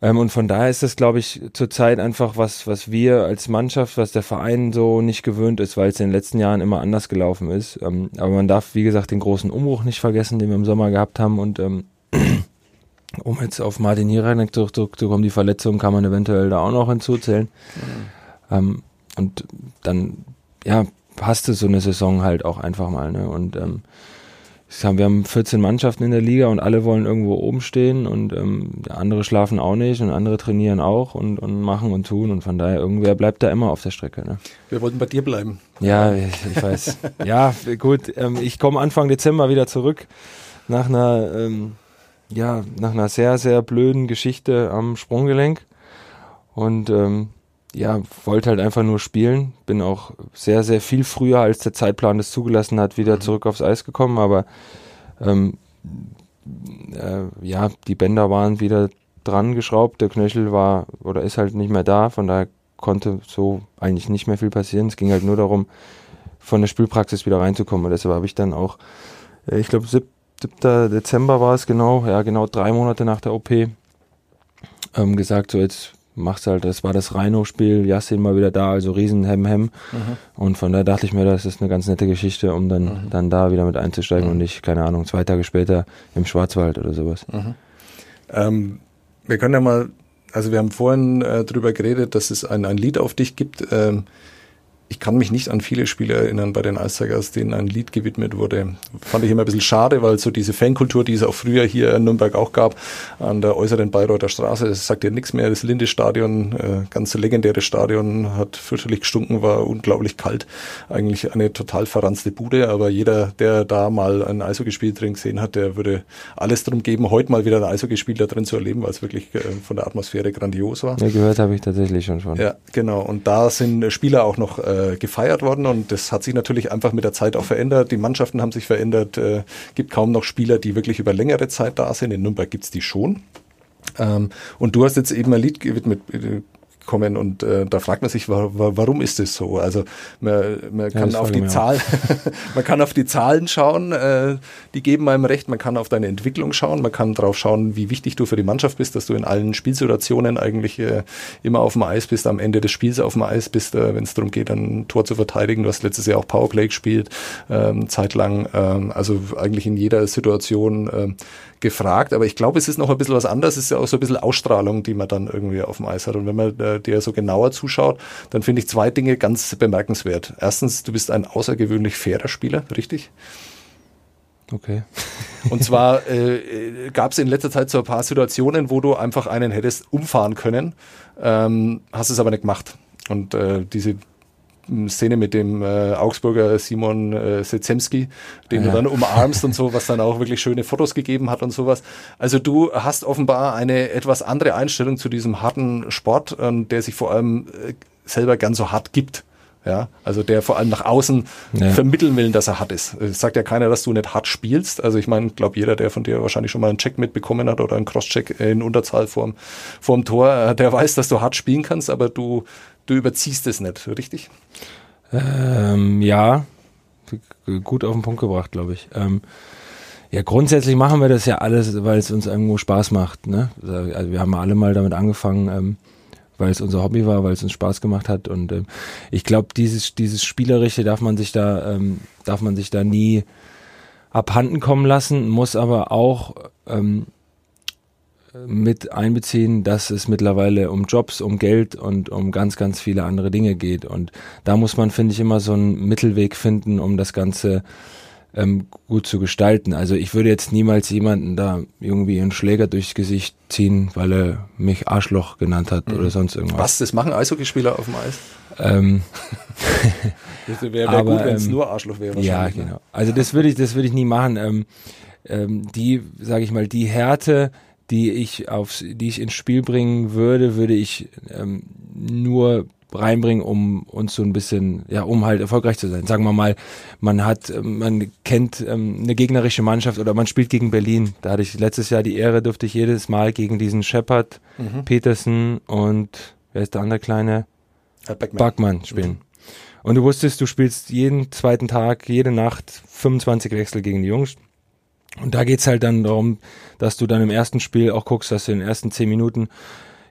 Ähm, und von daher ist das, glaube ich, zurzeit einfach was, was wir als Mannschaft, was der Verein so nicht gewöhnt ist, weil es in den letzten Jahren immer anders gelaufen ist. Ähm, aber man darf, wie gesagt, den großen Umbruch nicht vergessen, den wir im Sommer gehabt haben. Und ähm, um jetzt auf Martin Hiranek zurückzukommen, die Verletzung kann man eventuell da auch noch hinzuzählen. Mhm. Und dann, ja, passte so eine Saison halt auch einfach mal. Ne? Und ähm, wir haben 14 Mannschaften in der Liga und alle wollen irgendwo oben stehen und ähm, andere schlafen auch nicht und andere trainieren auch und, und machen und tun und von daher irgendwer bleibt da immer auf der Strecke. Ne? Wir wollten bei dir bleiben. Ja, ich, ich weiß. ja, gut. Ähm, ich komme Anfang Dezember wieder zurück nach einer, ähm, ja, nach einer sehr, sehr blöden Geschichte am Sprunggelenk und ähm, ja, wollte halt einfach nur spielen. Bin auch sehr, sehr viel früher, als der Zeitplan das zugelassen hat, wieder mhm. zurück aufs Eis gekommen. Aber ähm, äh, ja, die Bänder waren wieder dran geschraubt. Der Knöchel war oder ist halt nicht mehr da. Von daher konnte so eigentlich nicht mehr viel passieren. Es ging halt nur darum, von der Spielpraxis wieder reinzukommen. Und deshalb habe ich dann auch, äh, ich glaube, 7. Dezember war es genau, ja, genau drei Monate nach der OP, ähm, gesagt, so jetzt machst halt, das war das Rhino-Spiel, Yassin mal wieder da, also riesen Hem Hem. Mhm. Und von da dachte ich mir, das ist eine ganz nette Geschichte, um dann, mhm. dann da wieder mit einzusteigen mhm. und nicht, keine Ahnung, zwei Tage später im Schwarzwald oder sowas. Mhm. Ähm, wir können ja mal, also wir haben vorhin äh, drüber geredet, dass es ein, ein Lied auf dich gibt. Ähm, ich kann mich nicht an viele Spiele erinnern bei den Ice Tigers, denen ein Lied gewidmet wurde. Fand ich immer ein bisschen schade, weil so diese Fankultur, die es auch früher hier in Nürnberg auch gab, an der äußeren Bayreuther Straße, das sagt ja nichts mehr. Das Linde-Stadion, äh, ganz legendäres Stadion, hat fürchterlich gestunken, war unglaublich kalt. Eigentlich eine total verranzte Bude, aber jeder, der da mal ein Eishockeyspiel drin gesehen hat, der würde alles drum geben, heute mal wieder ein Eishockeyspiel da drin zu erleben, weil es wirklich äh, von der Atmosphäre grandios war. Ja, gehört habe ich tatsächlich schon schon. Ja, genau. Und da sind Spieler auch noch äh, äh, gefeiert worden und das hat sich natürlich einfach mit der Zeit auch verändert. Die Mannschaften haben sich verändert. Äh, gibt kaum noch Spieler, die wirklich über längere Zeit da sind. In Nürnberg gibt's die schon. Ähm, und du hast jetzt eben ein Lied gewidmet äh, kommen und äh, da fragt man sich, wa warum ist das so? Also man, man kann ja, auf die Zahl, man kann auf die Zahlen schauen, äh, die geben einem recht, man kann auf deine Entwicklung schauen, man kann drauf schauen, wie wichtig du für die Mannschaft bist, dass du in allen Spielsituationen eigentlich äh, immer auf dem Eis bist, am Ende des Spiels auf dem Eis bist, äh, wenn es darum geht, ein Tor zu verteidigen. Du hast letztes Jahr auch Powerplay gespielt, ähm, zeitlang, ähm, also eigentlich in jeder Situation ähm, gefragt, aber ich glaube, es ist noch ein bisschen was anderes. Es ist ja auch so ein bisschen Ausstrahlung, die man dann irgendwie auf dem Eis hat. Und wenn man äh, dir so genauer zuschaut, dann finde ich zwei Dinge ganz bemerkenswert. Erstens, du bist ein außergewöhnlich fairer Spieler, richtig? Okay. Und zwar äh, gab es in letzter Zeit so ein paar Situationen, wo du einfach einen hättest umfahren können, ähm, hast es aber nicht gemacht. Und äh, diese Szene mit dem äh, Augsburger Simon äh, Sezemski, den ja. du dann umarmst und so, was dann auch wirklich schöne Fotos gegeben hat und sowas. Also du hast offenbar eine etwas andere Einstellung zu diesem harten Sport, äh, der sich vor allem äh, selber gern so hart gibt. Ja, also der vor allem nach außen ja. vermitteln will, dass er hart ist. Es sagt ja keiner, dass du nicht hart spielst. Also ich meine, glaube jeder, der von dir wahrscheinlich schon mal einen Check mitbekommen hat oder einen Crosscheck in Unterzahl vorm, vorm Tor, äh, der weiß, dass du hart spielen kannst, aber du du überziehst es nicht, richtig? Ähm, ja, gut auf den Punkt gebracht, glaube ich. Ähm, ja, grundsätzlich machen wir das ja alles, weil es uns irgendwo Spaß macht. Ne? Also wir haben alle mal damit angefangen, ähm, weil es unser Hobby war, weil es uns Spaß gemacht hat. Und ähm, ich glaube, dieses dieses Spielerische darf man sich da ähm, darf man sich da nie abhanden kommen lassen, muss aber auch ähm, mit einbeziehen, dass es mittlerweile um Jobs, um Geld und um ganz, ganz viele andere Dinge geht. Und da muss man, finde ich, immer so einen Mittelweg finden, um das Ganze ähm, gut zu gestalten. Also ich würde jetzt niemals jemanden da irgendwie einen Schläger durchs Gesicht ziehen, weil er mich Arschloch genannt hat mhm. oder sonst irgendwas. Was, das machen Eishockeyspieler auf dem Eis? Ähm, wäre wär gut, wenn es ähm, nur Arschloch wäre. Ja, ne? genau. Also das würde ich, das würde ich nie machen. Ähm, ähm, die, sage ich mal, die Härte, die ich aufs, die ich ins Spiel bringen würde, würde ich ähm, nur reinbringen, um uns so ein bisschen, ja, um halt erfolgreich zu sein. Sagen wir mal, man hat, ähm, man kennt ähm, eine gegnerische Mannschaft oder man spielt gegen Berlin. Da hatte ich letztes Jahr die Ehre, durfte ich jedes Mal gegen diesen Shepard, mhm. Peterson und wer ist der andere kleine? Äh, Backman. Backman spielen. Mhm. Und du wusstest, du spielst jeden zweiten Tag, jede Nacht 25 Wechsel gegen die Jungs. Und da geht's halt dann darum, dass du dann im ersten Spiel auch guckst, dass du in den ersten zehn Minuten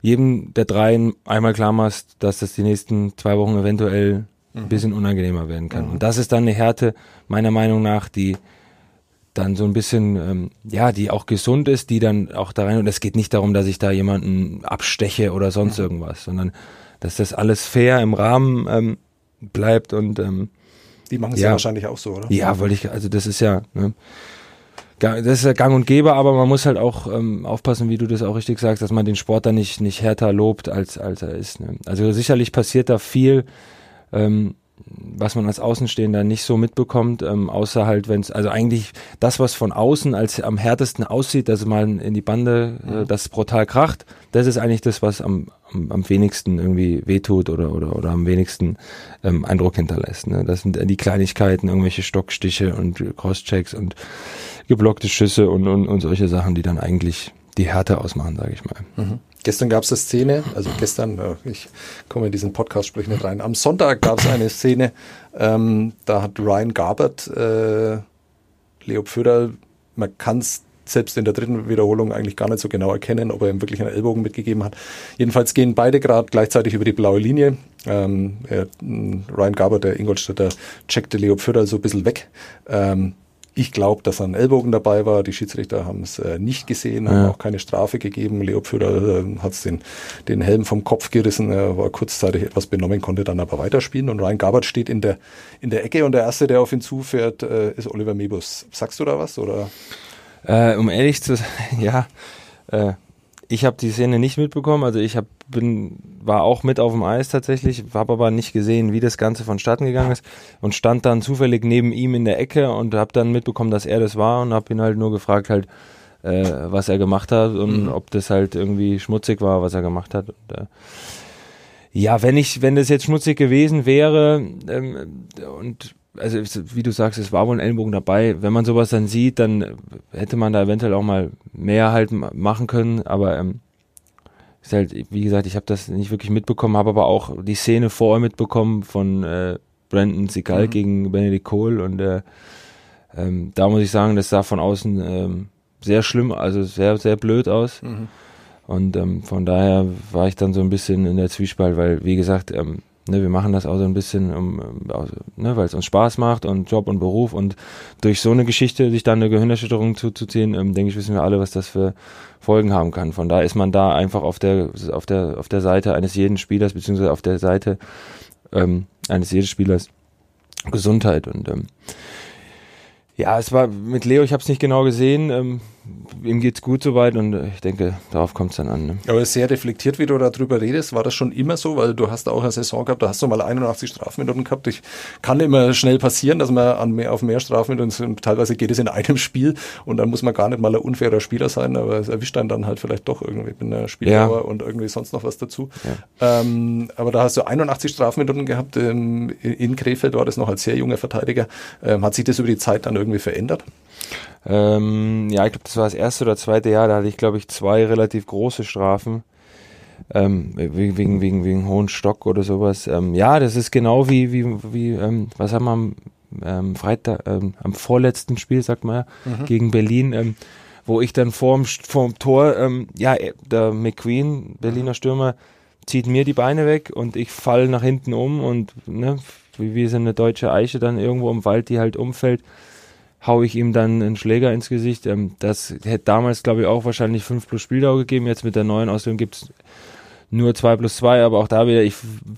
jedem der dreien einmal klar machst, dass das die nächsten zwei Wochen eventuell ein mhm. bisschen unangenehmer werden kann. Mhm. Und das ist dann eine Härte, meiner Meinung nach, die dann so ein bisschen, ähm, ja, die auch gesund ist, die dann auch da rein, und es geht nicht darum, dass ich da jemanden absteche oder sonst mhm. irgendwas, sondern dass das alles fair im Rahmen ähm, bleibt und ähm, die machen es ja, ja, wahrscheinlich auch so, oder? Ja, wollte ich, also das ist ja, ne, das ist ja gang und gäbe, aber man muss halt auch ähm, aufpassen, wie du das auch richtig sagst, dass man den Sport dann nicht, nicht härter lobt, als, als er ist. Ne? Also sicherlich passiert da viel, ähm, was man als Außenstehender nicht so mitbekommt, ähm, außer halt, wenn es, also eigentlich das, was von außen als am härtesten aussieht, dass man in die Bande, äh, mhm. das brutal kracht, das ist eigentlich das, was am, am, am wenigsten irgendwie wehtut oder, oder, oder am wenigsten ähm, Eindruck hinterlässt. Ne? Das sind die Kleinigkeiten, irgendwelche Stockstiche und Crosschecks und geblockte Schüsse und, und, und solche Sachen, die dann eigentlich die Härte ausmachen, sage ich mal. Mhm. Gestern gab es eine Szene, also gestern, äh, ich komme in diesen Podcast sprich nicht rein. Am Sonntag gab es eine Szene, ähm, da hat Ryan Garbert, äh, Leo Pföder, man kann es selbst in der dritten Wiederholung eigentlich gar nicht so genau erkennen, ob er ihm wirklich einen Ellbogen mitgegeben hat. Jedenfalls gehen beide gerade gleichzeitig über die blaue Linie. Ähm, er, Ryan Garbert, der Ingolstädter, checkte Leo Pföder so ein bisschen weg. Ähm, ich glaube, dass ein Ellbogen dabei war. Die Schiedsrichter haben es äh, nicht gesehen, haben ja. auch keine Strafe gegeben. Leo äh, hat den, den Helm vom Kopf gerissen, er war kurzzeitig etwas benommen, konnte dann aber weiterspielen. Und Ryan Gabert steht in der, in der Ecke und der Erste, der auf ihn zufährt, äh, ist Oliver Mebus. Sagst du da was? Oder? Äh, um ehrlich zu sein, ja. Ich habe die Szene nicht mitbekommen, also ich hab, bin, war auch mit auf dem Eis tatsächlich, habe aber nicht gesehen, wie das Ganze vonstatten gegangen ist und stand dann zufällig neben ihm in der Ecke und habe dann mitbekommen, dass er das war und habe ihn halt nur gefragt halt, äh, was er gemacht hat und mhm. ob das halt irgendwie schmutzig war, was er gemacht hat. Und, äh, ja, wenn ich, wenn das jetzt schmutzig gewesen wäre ähm, und also wie du sagst, es war wohl ein Ellenbogen dabei. Wenn man sowas dann sieht, dann hätte man da eventuell auch mal mehr halt machen können. Aber ähm, ist halt, wie gesagt, ich habe das nicht wirklich mitbekommen, habe aber auch die Szene vorher mitbekommen von äh, Brandon Segal mhm. gegen Benedict Cole und äh, ähm, da muss ich sagen, das sah von außen ähm, sehr schlimm, also sehr, sehr blöd aus. Mhm. Und ähm, von daher war ich dann so ein bisschen in der Zwiespalt, weil, wie gesagt, ähm, Ne, wir machen das auch so ein bisschen, um, ne, weil es uns Spaß macht und Job und Beruf und durch so eine Geschichte sich dann eine Gehirnerschütterung zuzuziehen, ähm, denke ich, wissen wir alle, was das für Folgen haben kann. Von da ist man da einfach auf der auf der auf der Seite eines jeden Spielers beziehungsweise auf der Seite ähm, eines jeden Spielers Gesundheit und ähm, ja, es war mit Leo, ich habe es nicht genau gesehen. Ähm, ihm geht's gut soweit und ich denke, darauf kommt es dann an. Ne? Aber sehr reflektiert, wie du darüber redest. War das schon immer so? Weil du hast auch eine Saison gehabt, da hast du mal 81 Strafminuten gehabt. Ich kann immer schnell passieren, dass man an mehr, auf mehr Strafminuten, teilweise geht es in einem Spiel und dann muss man gar nicht mal ein unfairer Spieler sein, aber es erwischt einen dann halt vielleicht doch irgendwie mit einer Spieldauer ja. und irgendwie sonst noch was dazu. Ja. Ähm, aber da hast du 81 Strafminuten gehabt. Ähm, in Krefeld war das noch als sehr junger Verteidiger. Ähm, hat sich das über die Zeit dann irgendwie verändert? Ähm, ja, ich glaube, das war das erste oder zweite Jahr, da hatte ich, glaube ich, zwei relativ große Strafen. Ähm, wegen, wegen, wegen, hohen Stock oder sowas. Ähm, ja, das ist genau wie, wie, wie ähm, was haben wir am ähm, Freitag, ähm, am vorletzten Spiel, sagt man ja, mhm. gegen Berlin, ähm, wo ich dann vorm, vorm Tor, ähm, ja, äh, der McQueen, Berliner Stürmer, zieht mir die Beine weg und ich falle nach hinten um und ne, wie, wie so eine deutsche Eiche dann irgendwo im Wald, die halt umfällt haue ich ihm dann einen Schläger ins Gesicht. Ähm, das hätte damals, glaube ich, auch wahrscheinlich 5 plus Spieldauer gegeben. Jetzt mit der neuen Ausführung gibt es nur 2 plus 2, aber auch da wieder, ich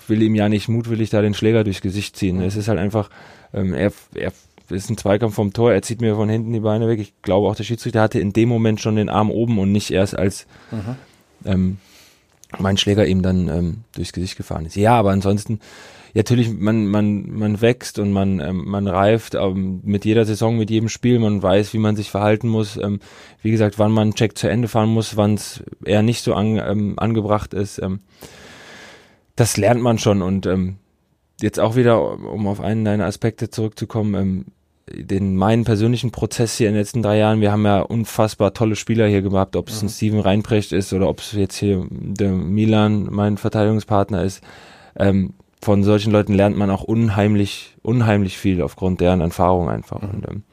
will ihm ja nicht mutwillig da den Schläger durchs Gesicht ziehen. Es ist halt einfach, ähm, er, er ist ein Zweikampf vom Tor, er zieht mir von hinten die Beine weg. Ich glaube auch der Schiedsrichter hatte in dem Moment schon den Arm oben und nicht erst als mhm. ähm, mein Schläger ihm dann ähm, durchs Gesicht gefahren ist. Ja, aber ansonsten, natürlich, man, man, man wächst und man, ähm, man reift ähm, mit jeder Saison, mit jedem Spiel, man weiß, wie man sich verhalten muss. Ähm, wie gesagt, wann man einen Check zu Ende fahren muss, wann es eher nicht so an, ähm, angebracht ist. Ähm, das lernt man schon und ähm, jetzt auch wieder, um auf einen deiner Aspekte zurückzukommen, ähm, den meinen persönlichen Prozess hier in den letzten drei Jahren. Wir haben ja unfassbar tolle Spieler hier gehabt, ob es mhm. ein Steven Reinprecht ist oder ob es jetzt hier der Milan, mein Verteidigungspartner ist. Ähm, von solchen Leuten lernt man auch unheimlich, unheimlich viel aufgrund deren Erfahrung einfach. Mhm. Und ähm,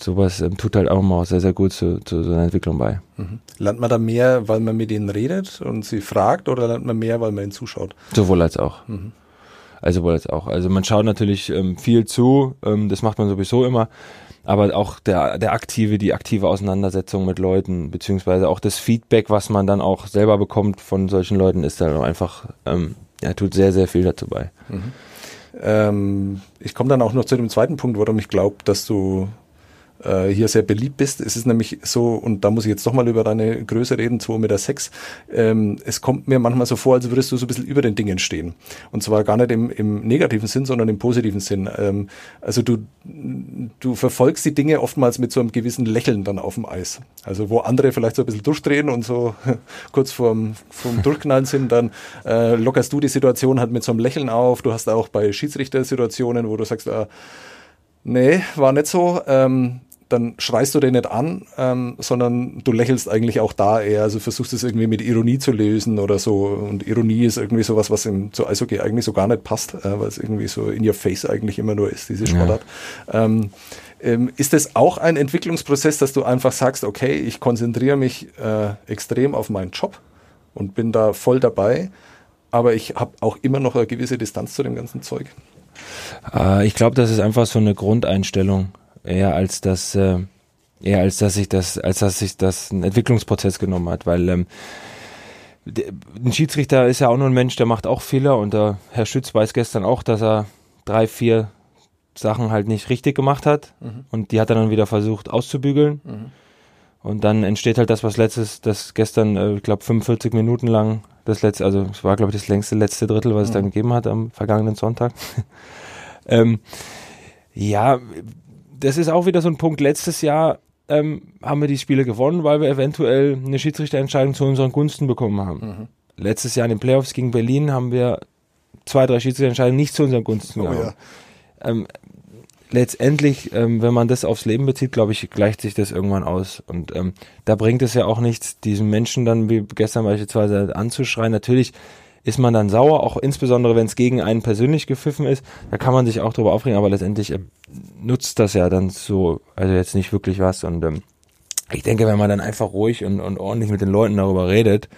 sowas ähm, tut halt auch mal sehr, sehr gut zu, zu so einer Entwicklung bei. Mhm. Lernt man da mehr, weil man mit ihnen redet und sie fragt oder lernt man mehr, weil man ihnen zuschaut? Sowohl als auch. Mhm. Also wohl jetzt auch. Also man schaut natürlich ähm, viel zu, ähm, das macht man sowieso immer, aber auch der, der aktive, die aktive Auseinandersetzung mit Leuten, beziehungsweise auch das Feedback, was man dann auch selber bekommt von solchen Leuten, ist dann einfach, ähm, ja, tut sehr, sehr viel dazu bei. Mhm. Ähm, ich komme dann auch noch zu dem zweiten Punkt, warum ich glaube, dass du äh, hier sehr beliebt bist. Es ist nämlich so, und da muss ich jetzt doch mal über deine Größe reden, 2,6 Meter. Sechs. Ähm, es kommt mir manchmal so vor, als würdest du so ein bisschen über den Dingen stehen. Und zwar gar nicht im, im negativen Sinn, sondern im positiven Sinn. Ähm, also du, du verfolgst die Dinge oftmals mit so einem gewissen Lächeln dann auf dem Eis. Also wo andere vielleicht so ein bisschen durchdrehen und so kurz vorm, vorm Durchknallen sind, dann äh, lockerst du die Situation halt mit so einem Lächeln auf. Du hast auch bei Schiedsrichter-Situationen, wo du sagst, äh, nee, war nicht so. Ähm, dann schreist du den nicht an, ähm, sondern du lächelst eigentlich auch da eher, also versuchst es irgendwie mit Ironie zu lösen oder so. Und Ironie ist irgendwie sowas, was im zu Eishockey eigentlich so gar nicht passt, äh, weil es irgendwie so in your face eigentlich immer nur ist, diese Sportart. Ja. Ähm, ähm, ist es auch ein Entwicklungsprozess, dass du einfach sagst, okay, ich konzentriere mich äh, extrem auf meinen Job und bin da voll dabei, aber ich habe auch immer noch eine gewisse Distanz zu dem ganzen Zeug? Äh, ich glaube, das ist einfach so eine Grundeinstellung eher als dass äh, eher als dass sich das als dass sich das ein Entwicklungsprozess genommen hat, weil ähm, ein Schiedsrichter ist ja auch nur ein Mensch, der macht auch Fehler und der Herr Schütz weiß gestern auch, dass er drei, vier Sachen halt nicht richtig gemacht hat mhm. und die hat er dann wieder versucht auszubügeln. Mhm. Und dann entsteht halt das, was letztes, das gestern, äh, ich glaube, 45 Minuten lang, das letzte, also es war, glaube ich, das längste letzte Drittel, was mhm. es dann gegeben hat am vergangenen Sonntag. ähm, ja, das ist auch wieder so ein Punkt. Letztes Jahr ähm, haben wir die Spiele gewonnen, weil wir eventuell eine Schiedsrichterentscheidung zu unseren Gunsten bekommen haben. Mhm. Letztes Jahr in den Playoffs gegen Berlin haben wir zwei, drei Schiedsrichterentscheidungen nicht zu unseren Gunsten oh, gehabt. Ja. Ähm, letztendlich, ähm, wenn man das aufs Leben bezieht, glaube ich, gleicht sich das irgendwann aus. Und ähm, da bringt es ja auch nichts, diesen Menschen dann wie gestern beispielsweise anzuschreien. Natürlich ist man dann sauer, auch insbesondere wenn es gegen einen persönlich gepfiffen ist. Da kann man sich auch drüber aufregen, aber letztendlich äh, nutzt das ja dann so, also jetzt nicht wirklich was. Und ähm, ich denke, wenn man dann einfach ruhig und, und ordentlich mit den Leuten darüber redet,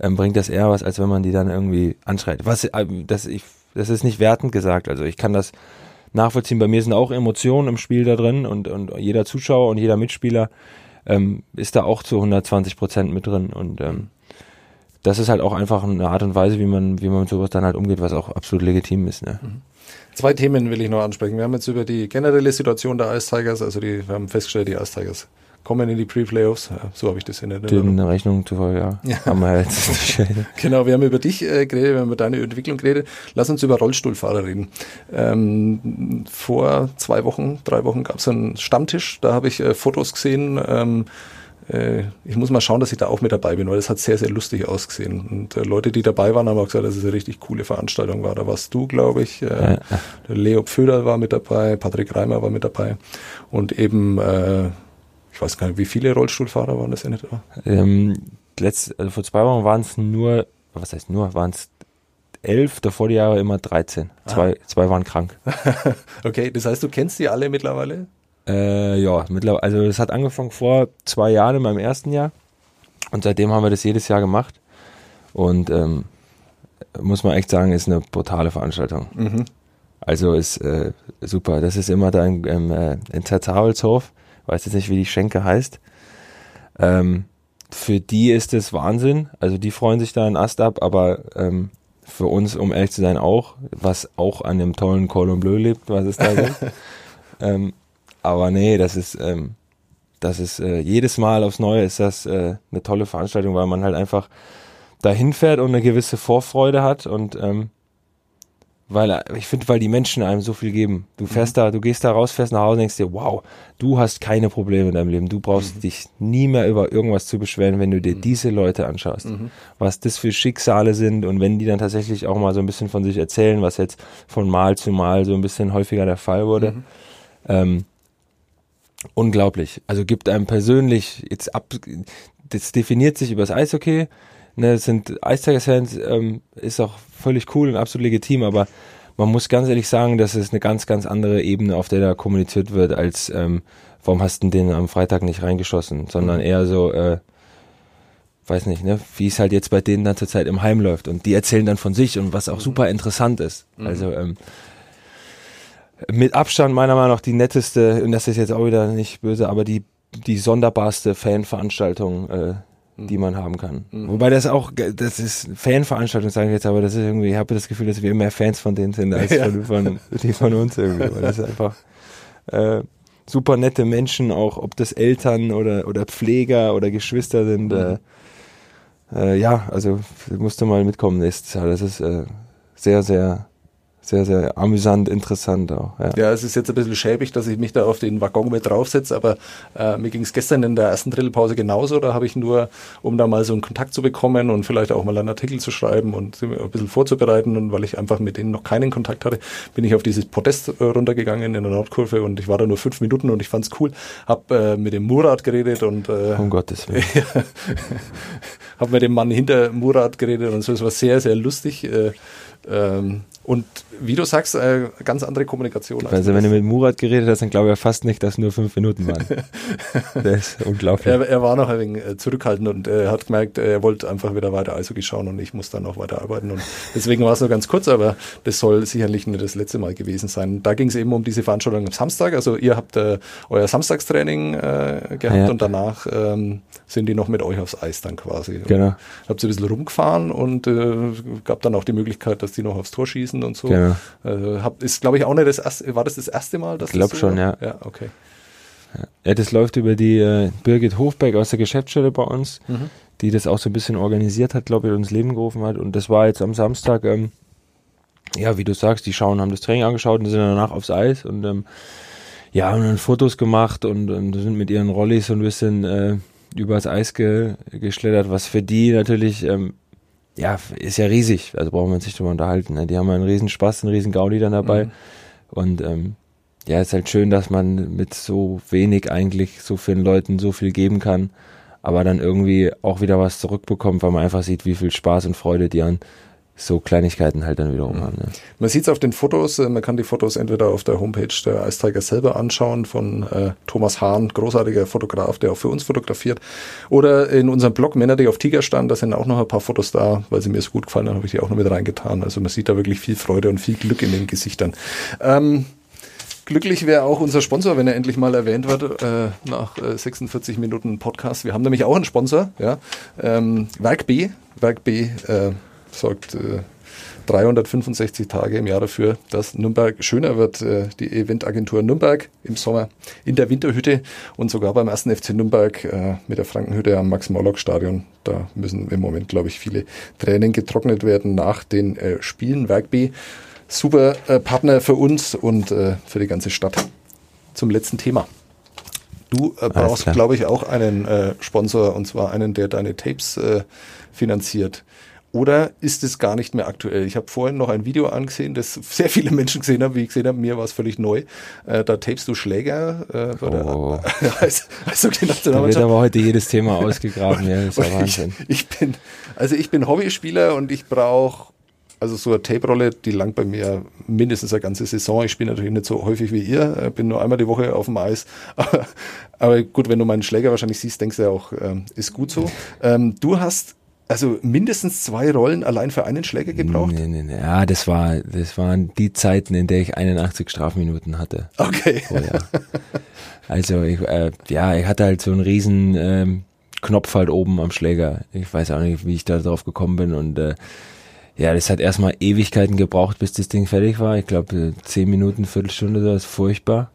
ähm, bringt das eher was, als wenn man die dann irgendwie anschreit. Was, äh, das, ich, das ist nicht wertend gesagt. Also ich kann das nachvollziehen. Bei mir sind auch Emotionen im Spiel da drin und, und jeder Zuschauer und jeder Mitspieler ähm, ist da auch zu 120 Prozent mit drin. Und ähm, das ist halt auch einfach eine Art und Weise, wie man, wie man mit sowas dann halt umgeht, was auch absolut legitim ist. Ne? Mhm. Zwei Themen will ich noch ansprechen. Wir haben jetzt über die generelle Situation der Ice Tigers, also die, wir haben festgestellt, die Ice Tigers kommen in die Pre-Playoffs. So habe ich das in der Rechnung zu ja. ja. Haben wir jetzt. genau, wir haben über dich äh, geredet, wir haben über deine Entwicklung geredet. Lass uns über Rollstuhlfahrer reden. Ähm, vor zwei Wochen, drei Wochen gab es einen Stammtisch, da habe ich äh, Fotos gesehen. Ähm, äh, ich muss mal schauen, dass ich da auch mit dabei bin, weil das hat sehr, sehr lustig ausgesehen. Und äh, Leute, die dabei waren, haben auch gesagt, dass es eine richtig coole Veranstaltung war. Da warst du, glaube ich, äh, ja. Leo Pföder war mit dabei, Patrick Reimer war mit dabei und eben, äh, ich weiß gar nicht, wie viele Rollstuhlfahrer waren das in etwa? Ähm, letzt, also vor zwei Wochen waren es nur, was heißt nur, waren es elf, davor die Jahre immer 13. Zwei, ah. zwei waren krank. okay, das heißt, du kennst die alle mittlerweile? Äh, ja, mittlerweile, also es hat angefangen vor zwei Jahren in meinem ersten Jahr und seitdem haben wir das jedes Jahr gemacht und ähm, muss man echt sagen, ist eine brutale Veranstaltung. Mhm. Also ist äh, super. Das ist immer da in, äh, in Zerzaholzhof, weiß jetzt nicht, wie die Schenke heißt. Ähm, für die ist es Wahnsinn. Also die freuen sich da einen Ast ab, aber ähm, für uns, um ehrlich zu sein, auch, was auch an dem tollen Cordon Bleu lebt, was es da gibt. Ähm, aber nee, das ist, ähm, das ist äh, jedes Mal aufs Neue ist das äh, eine tolle Veranstaltung, weil man halt einfach dahin fährt und eine gewisse Vorfreude hat und ähm, weil ich finde, weil die Menschen einem so viel geben. Du fährst mhm. da, du gehst da raus, fährst nach Hause und denkst dir, wow, du hast keine Probleme in deinem Leben. Du brauchst mhm. dich nie mehr über irgendwas zu beschweren, wenn du dir mhm. diese Leute anschaust. Mhm. Was das für Schicksale sind und wenn die dann tatsächlich auch mal so ein bisschen von sich erzählen, was jetzt von Mal zu Mal so ein bisschen häufiger der Fall wurde. Mhm. Ähm, unglaublich. Also gibt einem persönlich jetzt ab, das definiert sich über das Eishockey. Ne, sind Eistagers-Fans, ähm, ist auch völlig cool und absolut legitim, aber man muss ganz ehrlich sagen, dass es eine ganz, ganz andere Ebene, auf der da kommuniziert wird, als ähm, warum hast du den am Freitag nicht reingeschossen, sondern eher so, äh, weiß nicht, ne, wie es halt jetzt bei denen dann zurzeit im Heim läuft. Und die erzählen dann von sich und was auch super interessant ist. Mhm. Also ähm, mit Abstand meiner Meinung nach die netteste, und das ist jetzt auch wieder nicht böse, aber die, die sonderbarste Fanveranstaltung, äh, die man haben kann. Mhm. Wobei das auch, das ist Fanveranstaltung, sage ich jetzt, aber das ist irgendwie, ich habe das Gefühl, dass wir mehr Fans von denen sind, als ja. von, von, die von uns irgendwie. Weil das ist einfach äh, super nette Menschen, auch ob das Eltern oder, oder Pfleger oder Geschwister sind. Mhm. Äh, äh, ja, also musst du mal mitkommen nächstes Jahr. Das ist äh, sehr, sehr sehr, sehr amüsant, interessant auch. Ja. ja, es ist jetzt ein bisschen schäbig, dass ich mich da auf den Waggon mit draufsetze, aber äh, mir ging es gestern in der ersten Drillpause genauso. Da habe ich nur, um da mal so einen Kontakt zu bekommen und vielleicht auch mal einen Artikel zu schreiben und ein bisschen vorzubereiten und weil ich einfach mit denen noch keinen Kontakt hatte, bin ich auf dieses Podest äh, runtergegangen in der Nordkurve und ich war da nur fünf Minuten und ich fand's cool. Hab äh, mit dem Murat geredet und äh, um Gottes Willen. hab mit dem Mann hinter Murat geredet und so. Es war sehr, sehr lustig. Äh, ähm, und wie du sagst, äh, ganz andere Kommunikation. Also wenn du mit Murat geredet hast, dann glaube ich fast nicht, dass nur fünf Minuten waren. das ist unglaublich. Er, er, war noch ein wenig äh, zurückhaltend und er hat gemerkt, er wollte einfach wieder weiter Eishockey schauen und ich muss dann noch weiter arbeiten. Und deswegen war es nur ganz kurz, aber das soll sicherlich nicht das letzte Mal gewesen sein. Da ging es eben um diese Veranstaltung am Samstag. Also ihr habt äh, euer Samstagstraining äh, gehabt ja. und danach ähm, sind die noch mit euch aufs Eis dann quasi. Genau. Und habt ihr ein bisschen rumgefahren und äh, gab dann auch die Möglichkeit, dass die noch aufs Tor schießen und so. Genau. Äh, hab, ist, glaube ich, auch nicht das erste, war das das erste Mal? Dass ich glaube so schon, ja. Ja, okay. Ja, das läuft über die äh, Birgit Hofberg aus der Geschäftsstelle bei uns, mhm. die das auch so ein bisschen organisiert hat, glaube ich, und ins Leben gerufen hat. Und das war jetzt am Samstag, ähm, ja, wie du sagst, die schauen, haben das Training angeschaut und sind danach aufs Eis und ähm, ja, haben dann Fotos gemacht und, und sind mit ihren Rollis so ein bisschen äh, übers Eis ge, geschlittert, was für die natürlich ähm, ja, ist ja riesig, also brauchen wir uns nicht drüber unterhalten. Ne? Die haben einen riesen Spaß, einen riesen Gaudi dann dabei. Mhm. Und ähm, ja, ist halt schön, dass man mit so wenig eigentlich so vielen Leuten so viel geben kann, aber dann irgendwie auch wieder was zurückbekommt, weil man einfach sieht, wie viel Spaß und Freude die an so Kleinigkeiten halt dann wiederum mhm. haben. Ne? Man sieht es auf den Fotos, äh, man kann die Fotos entweder auf der Homepage der Ice Tiger selber anschauen von äh, Thomas Hahn, großartiger Fotograf, der auch für uns fotografiert, oder in unserem Blog Männer, die auf Tiger stand, da sind auch noch ein paar Fotos da, weil sie mir so gut gefallen haben, habe ich die auch noch mit reingetan. Also man sieht da wirklich viel Freude und viel Glück in den Gesichtern. Ähm, Glücklich wäre auch unser Sponsor, wenn er endlich mal erwähnt wird, äh, nach äh, 46 Minuten Podcast. Wir haben nämlich auch einen Sponsor, ja, ähm, Werk B. Werk B äh, sorgt äh, 365 Tage im Jahr dafür, dass Nürnberg schöner wird. Äh, die Eventagentur Nürnberg im Sommer in der Winterhütte und sogar beim ersten FC Nürnberg äh, mit der Frankenhütte am Max-Morlock-Stadion. Da müssen im Moment, glaube ich, viele Tränen getrocknet werden nach den äh, Spielen. Werk B, super äh, Partner für uns und äh, für die ganze Stadt. Zum letzten Thema. Du äh, brauchst, glaube ich, auch einen äh, Sponsor und zwar einen, der deine Tapes äh, finanziert. Oder ist es gar nicht mehr aktuell? Ich habe vorhin noch ein Video angesehen, das sehr viele Menschen gesehen haben, wie ich gesehen habe. Mir war es völlig neu. Äh, da tapest du Schläger. Äh, oh. als, als da wird aber heute jedes Thema ausgegraben. ja, ist ja Wahnsinn. Ich, ich, bin, also ich bin Hobbyspieler und ich brauche also so eine Tape-Rolle, die langt bei mir mindestens eine ganze Saison. Ich spiele natürlich nicht so häufig wie ihr, äh, bin nur einmal die Woche auf dem Eis. Aber, aber gut, wenn du meinen Schläger wahrscheinlich siehst, denkst du ja auch, ähm, ist gut so. Ähm, du hast also mindestens zwei Rollen allein für einen Schläger gebraucht? Nee, nee, nee. Ja, das war, das waren die Zeiten, in der ich 81 Strafminuten hatte. Okay. Oh, ja. Also ich, äh, ja, ich hatte halt so einen riesen ähm, Knopf halt oben am Schläger. Ich weiß auch nicht, wie ich da drauf gekommen bin und äh, ja, das hat erstmal Ewigkeiten gebraucht, bis das Ding fertig war. Ich glaube, zehn Minuten, Viertelstunde, das ist furchtbar.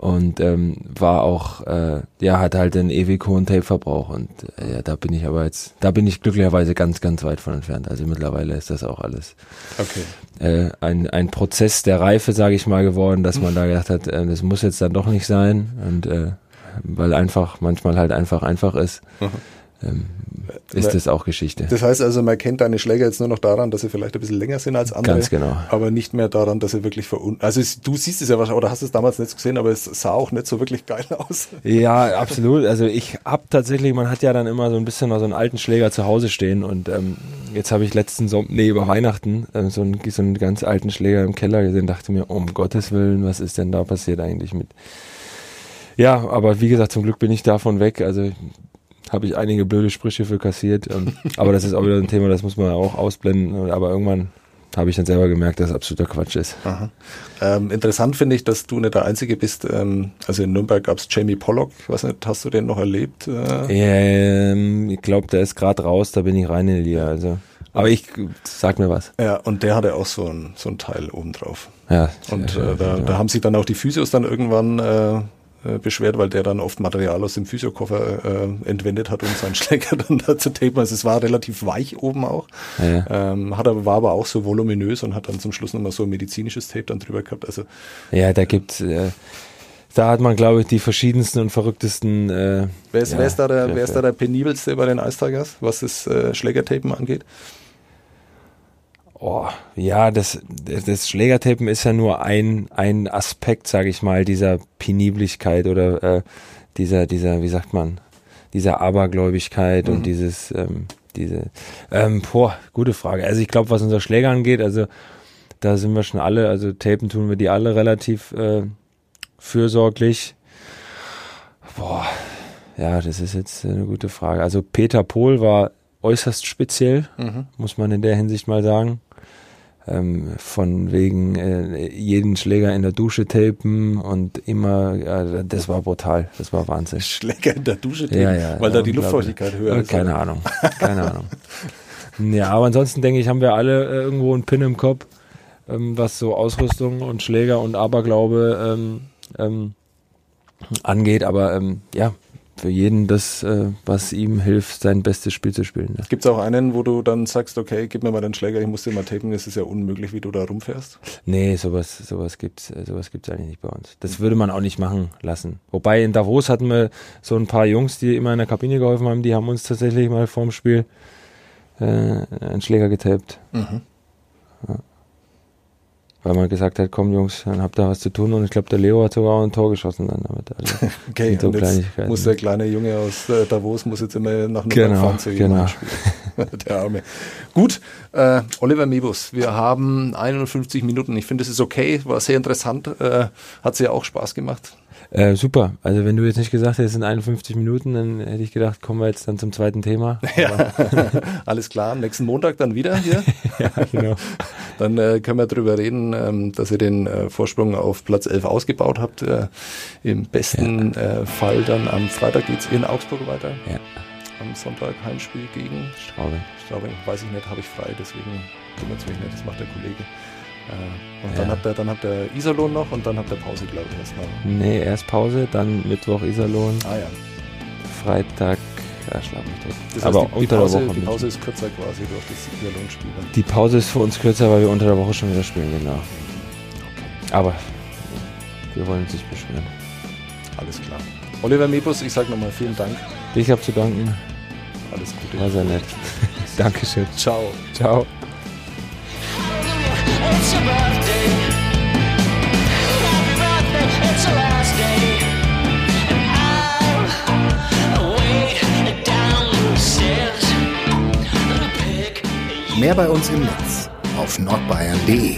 Und ähm, war auch, äh, ja, hat halt einen ewig hohen Tape-Verbrauch und äh, ja, da bin ich aber jetzt, da bin ich glücklicherweise ganz, ganz weit von entfernt. Also mittlerweile ist das auch alles Okay. äh, ein, ein Prozess der Reife, sage ich mal, geworden, dass man da gedacht hat, äh, das muss jetzt dann doch nicht sein und äh, weil einfach manchmal halt einfach einfach ist, ähm, ist das auch Geschichte. Das heißt also, man kennt deine Schläger jetzt nur noch daran, dass sie vielleicht ein bisschen länger sind als andere. Ganz genau. Aber nicht mehr daran, dass sie wirklich verun... Also es, du siehst es ja wahrscheinlich, oder hast es damals nicht gesehen, aber es sah auch nicht so wirklich geil aus. Ja, absolut. Also ich hab tatsächlich, man hat ja dann immer so ein bisschen noch so einen alten Schläger zu Hause stehen und ähm, jetzt habe ich letzten Sommer, nee, über Weihnachten ähm, so, einen, so einen ganz alten Schläger im Keller gesehen, dachte mir, um Gottes Willen, was ist denn da passiert eigentlich mit? Ja, aber wie gesagt, zum Glück bin ich davon weg. Also habe ich einige blöde Sprüche für kassiert. Ähm, aber das ist auch wieder ein Thema, das muss man auch ausblenden. Aber irgendwann habe ich dann selber gemerkt, dass es absoluter Quatsch ist. Ähm, interessant finde ich, dass du nicht der Einzige bist. Ähm, also in Nürnberg gab es Jamie Pollock. Ich weiß nicht, hast du den noch erlebt? Äh, Ähm, ich glaube, der ist gerade raus, da bin ich rein in die Liga. Also. Aber ich sag mir was. ja, und der hatte auch so ein, so ein Teil obendrauf. Ja, Und äh, da, da haben sich dann auch die Physios dann irgendwann äh, äh, beschwert, weil der dann oft Material aus dem Physiokoffer äh, entwendet hat, um seinen Schläger dann da zu tapen. Also es war relativ weich oben auch. Ja. Ähm, hat aber, war aber auch so voluminös und hat dann zum Schluss nochmal so ein medizinisches Tape dann drüber gehabt. Also Ja, da gibt's, äh, da hat man, glaube ich, die verschiedensten und verrücktesten. Äh, wer ist, ja, wer ist da der, wer ist da der penibelste bei den Ice Tigers, was das äh, Schlägertapen angeht? Oh, ja, das, das Schlägertapen ist ja nur ein, ein Aspekt, sage ich mal, dieser Peniblichkeit oder äh, dieser, dieser, wie sagt man, dieser Abergläubigkeit Mhm. und dieses, ähm, diese, ähm, boah, gute Frage. Also ich glaube, was unser Schläger angeht, also da sind wir schon alle, also tapen tun wir die alle relativ äh, fürsorglich. Boah, ja, das ist jetzt eine gute Frage. Also Peter Pohl war äußerst speziell, muss man in der Hinsicht mal sagen. Ähm, von wegen äh, jeden Schläger in der Dusche tapen und immer, ja, das war brutal, das war Wahnsinn. Schläger in der Dusche tapen, Ja, ja, weil ja, da die. Luftfeuchtigkeit höher Äh, ist. Keine Ahnung, keine Ahnung. Ja, aber ansonsten denke ich, haben wir alle äh, irgendwo einen Pin im Kopf, ähm, was so Ausrüstung und Schläger und Aberglaube ähm, ähm, angeht. Aber ähm, ja, für jeden das, äh, was ihm hilft, sein bestes Spiel zu spielen. Ne? Gibt es auch einen, wo du dann sagst, okay, gib mir mal den Schläger, ich muss den mal tapen, es ist ja unmöglich, wie du da rumfährst. Nee, sowas, sowas gibt's, äh, sowas gibt's eigentlich nicht bei uns. Das würde man auch nicht machen lassen. Wobei in Davos hatten wir so ein paar Jungs, die immer in der Kabine geholfen haben, die haben uns tatsächlich mal vorm Spiel äh, einen Schläger getaped. Ja. Weil man gesagt hat, komm Jungs, dann habt ihr was zu tun und ich glaube, der Leo hat sogar auch ein Tor geschossen dann damit. Also, Okay, so und jetzt muss der kleine Junge aus äh, Davos muss jetzt immer nach Nürnberg Genau, fahren zu genau. der Arme. Gut, äh, Oliver Mebus, wir haben 51 Minuten. Ich finde, es ist okay, war sehr interessant, äh, hat sehr auch Spaß gemacht. Äh, super. Also wenn du jetzt nicht gesagt hättest, es sind 51 Minuten, dann hätte ich gedacht, kommen wir jetzt dann zum zweiten Thema. Ja, alles klar. Nächsten Montag dann wieder hier. ja, genau. Dann äh, können wir darüber reden, ähm, dass ihr den äh, Vorsprung auf Platz 11 ausgebaut habt. Äh, Im besten äh, Fall dann am Freitag geht's in Augsburg weiter. Ja, Am Sonntag Heimspiel gegen Straubing. Straubing. Weiß ich nicht, habe ich frei, deswegen kümmert es mich nicht. Das macht der Kollege. Äh, und dann Ja. habt ihr, dann habt ihr Iserlohn noch und dann habt ihr Pause, glaube ich, erstmal. Nee, erst Pause, dann Mittwoch Iserlohn, Ah ja. Freitag, ja, schlag mich tot. Das heißt, Aber die, die, unter Pause, der Woche. die. Pause ist kürzer quasi durch das Iserlohn-Spiel. dann. die Pause ist für uns kürzer, weil wir unter der Woche schon wieder spielen, genau. Aber wir wollen uns nicht beschweren. Alles klar. Oliver Mebus, ich sage nochmal vielen Dank. Ich habe zu danken, Alles Gute. war sehr nett. Dankeschön. Ciao. Ciao. It's your birthday. Happy birthday, it's your last day. And I'll wait downstairs. Pick Mehr bei uns im Netz auf nordbayern.de.